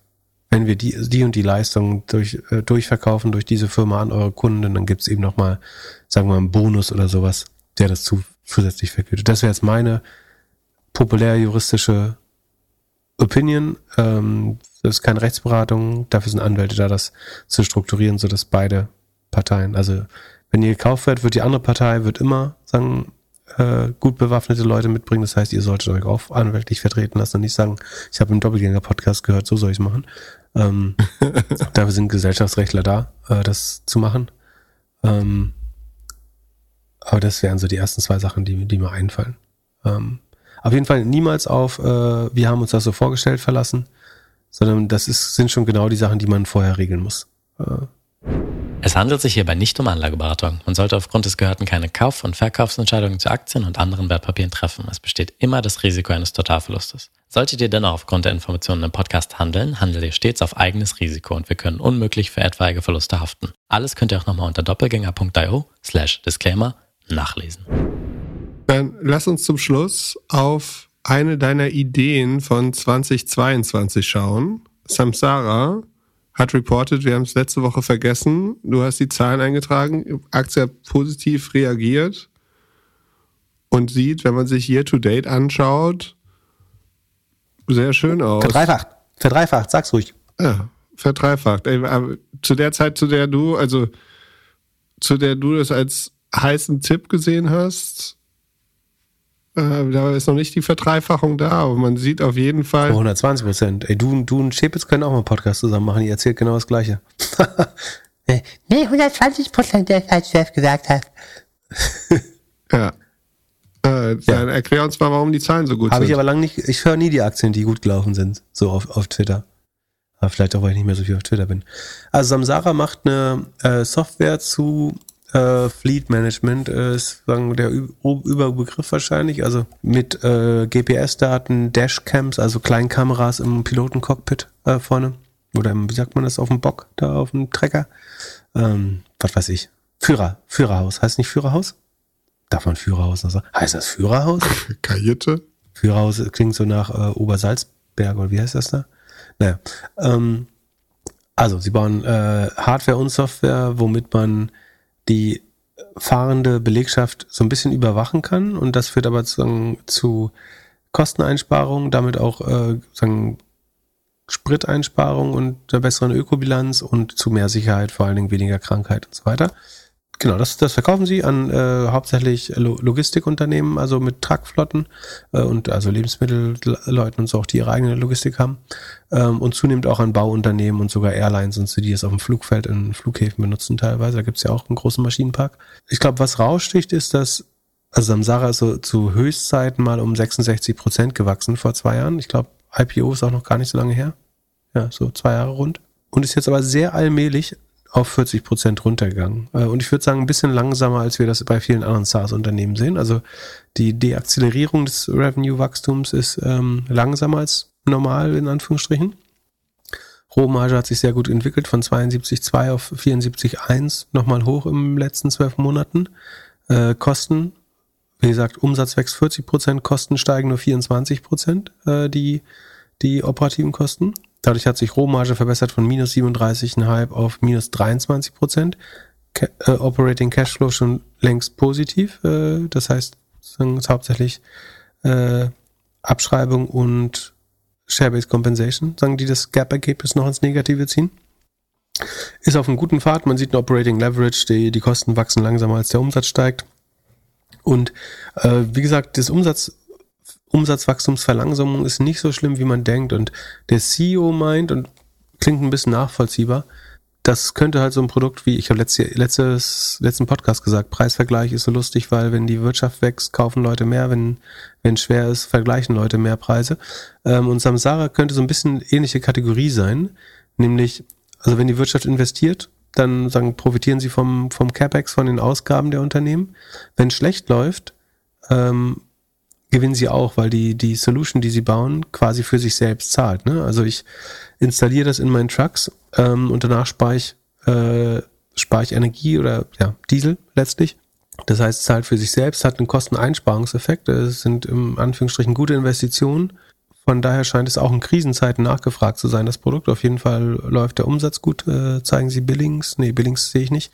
wenn wir die, die und die Leistung durch, äh, durchverkaufen durch diese Firma an eure Kunden, dann gibt's eben nochmal, sagen wir mal, einen Bonus oder sowas, der das zu, zusätzlich vergütet. Das wäre jetzt meine populärjuristische Opinion. Ähm, das ist keine Rechtsberatung, dafür sind Anwälte da, das zu strukturieren, so dass beide Parteien, also wenn ihr gekauft werdet, wird die andere Partei wird immer sagen, äh, gut bewaffnete Leute mitbringen. Das heißt, ihr solltet euch auch anwältlich vertreten lassen und nicht sagen, ich habe im Doppelgänger-Podcast gehört, so soll ich es machen. Ähm, dafür sind Gesellschaftsrechtler da, äh, das zu machen. Ähm, aber das wären so die ersten zwei Sachen, die, die mir einfallen. Ähm, auf jeden Fall niemals auf, äh, wir haben uns das so vorgestellt verlassen, sondern das ist, sind schon genau die Sachen, die man vorher regeln muss. Äh. Es handelt sich hierbei nicht um Anlageberatung. Man sollte aufgrund des Gehörten keine Kauf- und Verkaufsentscheidungen zu Aktien und anderen Wertpapieren treffen. Es besteht immer das Risiko eines Totalverlustes. Solltet ihr dennoch aufgrund der Informationen im Podcast handeln, handelt ihr stets auf eigenes Risiko und wir können unmöglich für etwaige Verluste haften. Alles könnt ihr auch nochmal unter doppelgänger.io slash Disclaimer nachlesen. Dann lass uns zum Schluss auf eine deiner Ideen von 2022 schauen. Samsara hat reported, wir haben es letzte Woche vergessen, du hast die Zahlen eingetragen, Aktie hat positiv reagiert und sieht, wenn man sich Year to Date anschaut, sehr schön aus. Verdreifacht, verdreifacht, sag's ruhig. Ja, verdreifacht. Ey, zu der Zeit, zu der du, also zu der du das als heißen Tipp gesehen hast, äh, da ist noch nicht die Verdreifachung da, aber man sieht auf jeden Fall. 120 Prozent. Ey, du, du und Schepitz können auch mal einen Podcast zusammen machen. Ihr erzählt genau das Gleiche. nee, 120 Prozent, der als Chef gesagt hat. ja. Äh, dann erklär uns mal, warum die Zahlen so gut Hab sind. Habe ich aber lange nicht, ich höre nie die Aktien, die gut gelaufen sind, so auf, auf Twitter. Aber vielleicht auch, weil ich nicht mehr so viel auf Twitter bin. Also Samsara macht eine äh, Software zu äh, Fleet Management, äh, ist sagen, der Ü Überbegriff wahrscheinlich, also mit äh, GPS-Daten, Dashcams, also kleinen Kameras im Pilotencockpit äh, vorne. Oder im, wie sagt man das, auf dem Bock, da auf dem Trecker. Ähm, was weiß ich. Führer, Führerhaus. Heißt nicht Führerhaus? Darf man Führerhaus noch sagen? Heißt das Führerhaus? Kajüte? Führerhaus klingt so nach äh, Obersalzberg oder wie heißt das da? Naja. Ähm, also, sie bauen äh, Hardware und Software, womit man die fahrende Belegschaft so ein bisschen überwachen kann und das führt aber zu, zu Kosteneinsparungen, damit auch äh, sagen, Spriteinsparungen und der besseren Ökobilanz und zu mehr Sicherheit, vor allen Dingen weniger Krankheit und so weiter. Genau, das, das verkaufen sie an äh, hauptsächlich Logistikunternehmen, also mit Truckflotten äh, und also Lebensmittelleuten und so auch, die ihre eigene Logistik haben. Ähm, und zunehmend auch an Bauunternehmen und sogar Airlines und so, die es auf dem Flugfeld in Flughäfen benutzen teilweise. Da gibt's ja auch einen großen Maschinenpark. Ich glaube, was raussticht, ist, dass also Samsara ist so zu Höchstzeiten mal um 66 Prozent gewachsen vor zwei Jahren. Ich glaube, IPO ist auch noch gar nicht so lange her. Ja, so zwei Jahre rund. Und ist jetzt aber sehr allmählich auf 40 Prozent runtergegangen. Äh, und ich würde sagen, ein bisschen langsamer, als wir das bei vielen anderen SaaS-Unternehmen sehen. Also die Deakzelerierung des Revenue-Wachstums ist ähm, langsamer als normal, in Anführungsstrichen. Rohmarge hat sich sehr gut entwickelt, von 72,2 auf 74,1, nochmal hoch im letzten zwölf Monaten. Äh, Kosten, wie gesagt, Umsatz wächst 40 Prozent, Kosten steigen nur 24 Prozent, äh, die, die operativen Kosten. Dadurch hat sich Rohmarge verbessert von minus 37,5 auf minus 23 Prozent. Äh, Operating Cashflow schon längst positiv. Äh, das heißt, es hauptsächlich äh, Abschreibung und Share-Based Compensation, sagen die das Gap-Ergebnis noch ins Negative ziehen. Ist auf einem guten Pfad. Man sieht ein Operating Leverage. Die, die Kosten wachsen langsamer als der Umsatz steigt. Und äh, wie gesagt, das Umsatz Umsatzwachstumsverlangsamung ist nicht so schlimm, wie man denkt. Und der CEO meint, und klingt ein bisschen nachvollziehbar, das könnte halt so ein Produkt wie, ich habe letzte, letztes, letzten Podcast gesagt, Preisvergleich ist so lustig, weil wenn die Wirtschaft wächst, kaufen Leute mehr, wenn wenn schwer ist, vergleichen Leute mehr Preise. Ähm, und Samsara könnte so ein bisschen ähnliche Kategorie sein, nämlich, also wenn die Wirtschaft investiert, dann sagen, profitieren sie vom, vom CapEx, von den Ausgaben der Unternehmen. Wenn schlecht läuft, ähm, gewinnen sie auch, weil die, die Solution, die sie bauen, quasi für sich selbst zahlt. Ne? Also ich installiere das in meinen Trucks ähm, und danach spare ich, äh, spare ich Energie oder ja, Diesel letztlich. Das heißt, es zahlt für sich selbst, hat einen Kosteneinsparungseffekt. Es sind im Anführungsstrichen gute Investitionen. Von daher scheint es auch in Krisenzeiten nachgefragt zu sein, das Produkt. Auf jeden Fall läuft der Umsatz gut. Äh, zeigen Sie Billings? Nee, Billings sehe ich nicht.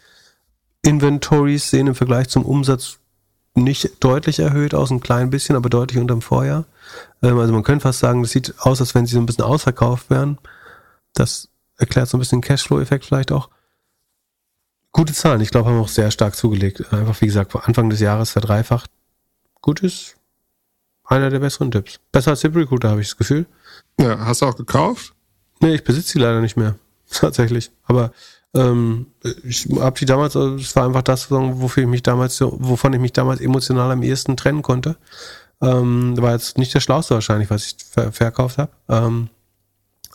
Inventories sehen im Vergleich zum Umsatz nicht deutlich erhöht aus, ein klein bisschen, aber deutlich unterm Vorjahr. Ähm, also man könnte fast sagen, das sieht aus, als wenn sie so ein bisschen ausverkauft wären. Das erklärt so ein bisschen den Cashflow-Effekt vielleicht auch. Gute Zahlen, ich glaube, haben auch sehr stark zugelegt. Einfach, wie gesagt, Anfang des Jahres verdreifacht. Gutes, einer der besseren Tipps. Besser als ZipRecruiter, habe ich das Gefühl. Ja, hast du auch gekauft? Nee, ich besitze sie leider nicht mehr. Tatsächlich. Aber ähm, ich habe die damals, also es war einfach das, wofür ich mich damals, wovon ich mich damals emotional am ehesten trennen konnte. Ähm, war jetzt nicht der schlauste wahrscheinlich, was ich ver verkauft habe. Ähm,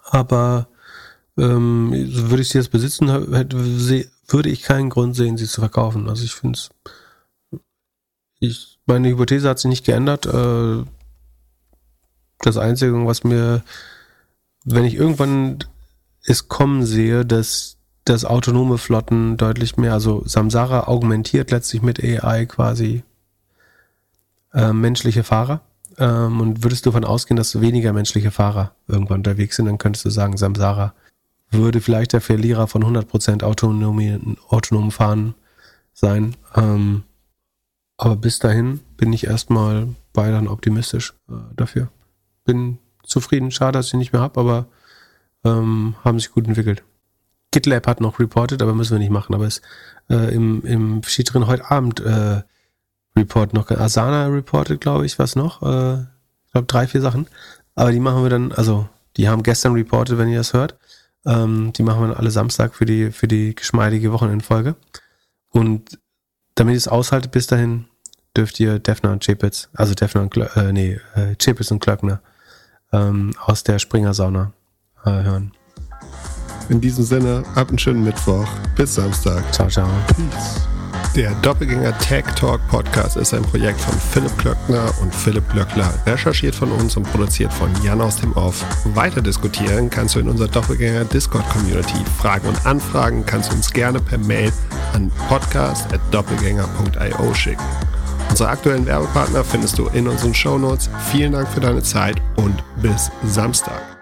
aber ähm, würde ich sie jetzt besitzen, hätte, würde ich keinen Grund sehen, sie zu verkaufen. Also ich finde es, ich, meine Hypothese hat sich nicht geändert. Äh, das Einzige, was mir, wenn ich irgendwann es kommen sehe, dass dass autonome Flotten deutlich mehr, also Samsara augmentiert letztlich mit AI quasi äh, menschliche Fahrer. Ähm, und würdest du davon ausgehen, dass weniger menschliche Fahrer irgendwann unterwegs sind, dann könntest du sagen, Samsara würde vielleicht der Verlierer von 100% autonomen, autonomen Fahren sein. Ähm, aber bis dahin bin ich erstmal weiterhin optimistisch äh, dafür. Bin zufrieden, schade, dass ich nicht mehr habe, aber ähm, haben sich gut entwickelt. GitLab hat noch reported, aber müssen wir nicht machen. Aber es äh, im, im steht drin heute Abend äh, Report noch. Asana reported, glaube ich, was noch. Äh, ich glaube drei, vier Sachen. Aber die machen wir dann, also die haben gestern reported, wenn ihr das hört. Ähm, die machen wir dann alle Samstag für die, für die geschmeidige Wochenendfolge. Und damit ihr es aushaltet bis dahin, dürft ihr Defner und Chepitz, also Defner und Klö äh, nee, äh, Chepitz und Klöckner ähm, aus der Springer Sauna äh, hören. In diesem Sinne, ab einen schönen Mittwoch. Bis Samstag. Ciao, ciao. Der Doppelgänger Tech Talk Podcast ist ein Projekt von Philipp Klöckner und Philipp Glöckler, recherchiert von uns und produziert von Jan aus dem Off. Weiter diskutieren kannst du in unserer Doppelgänger Discord Community. Fragen und Anfragen kannst du uns gerne per Mail an podcast.doppelgänger.io schicken. Unsere aktuellen Werbepartner findest du in unseren Shownotes. Vielen Dank für deine Zeit und bis Samstag.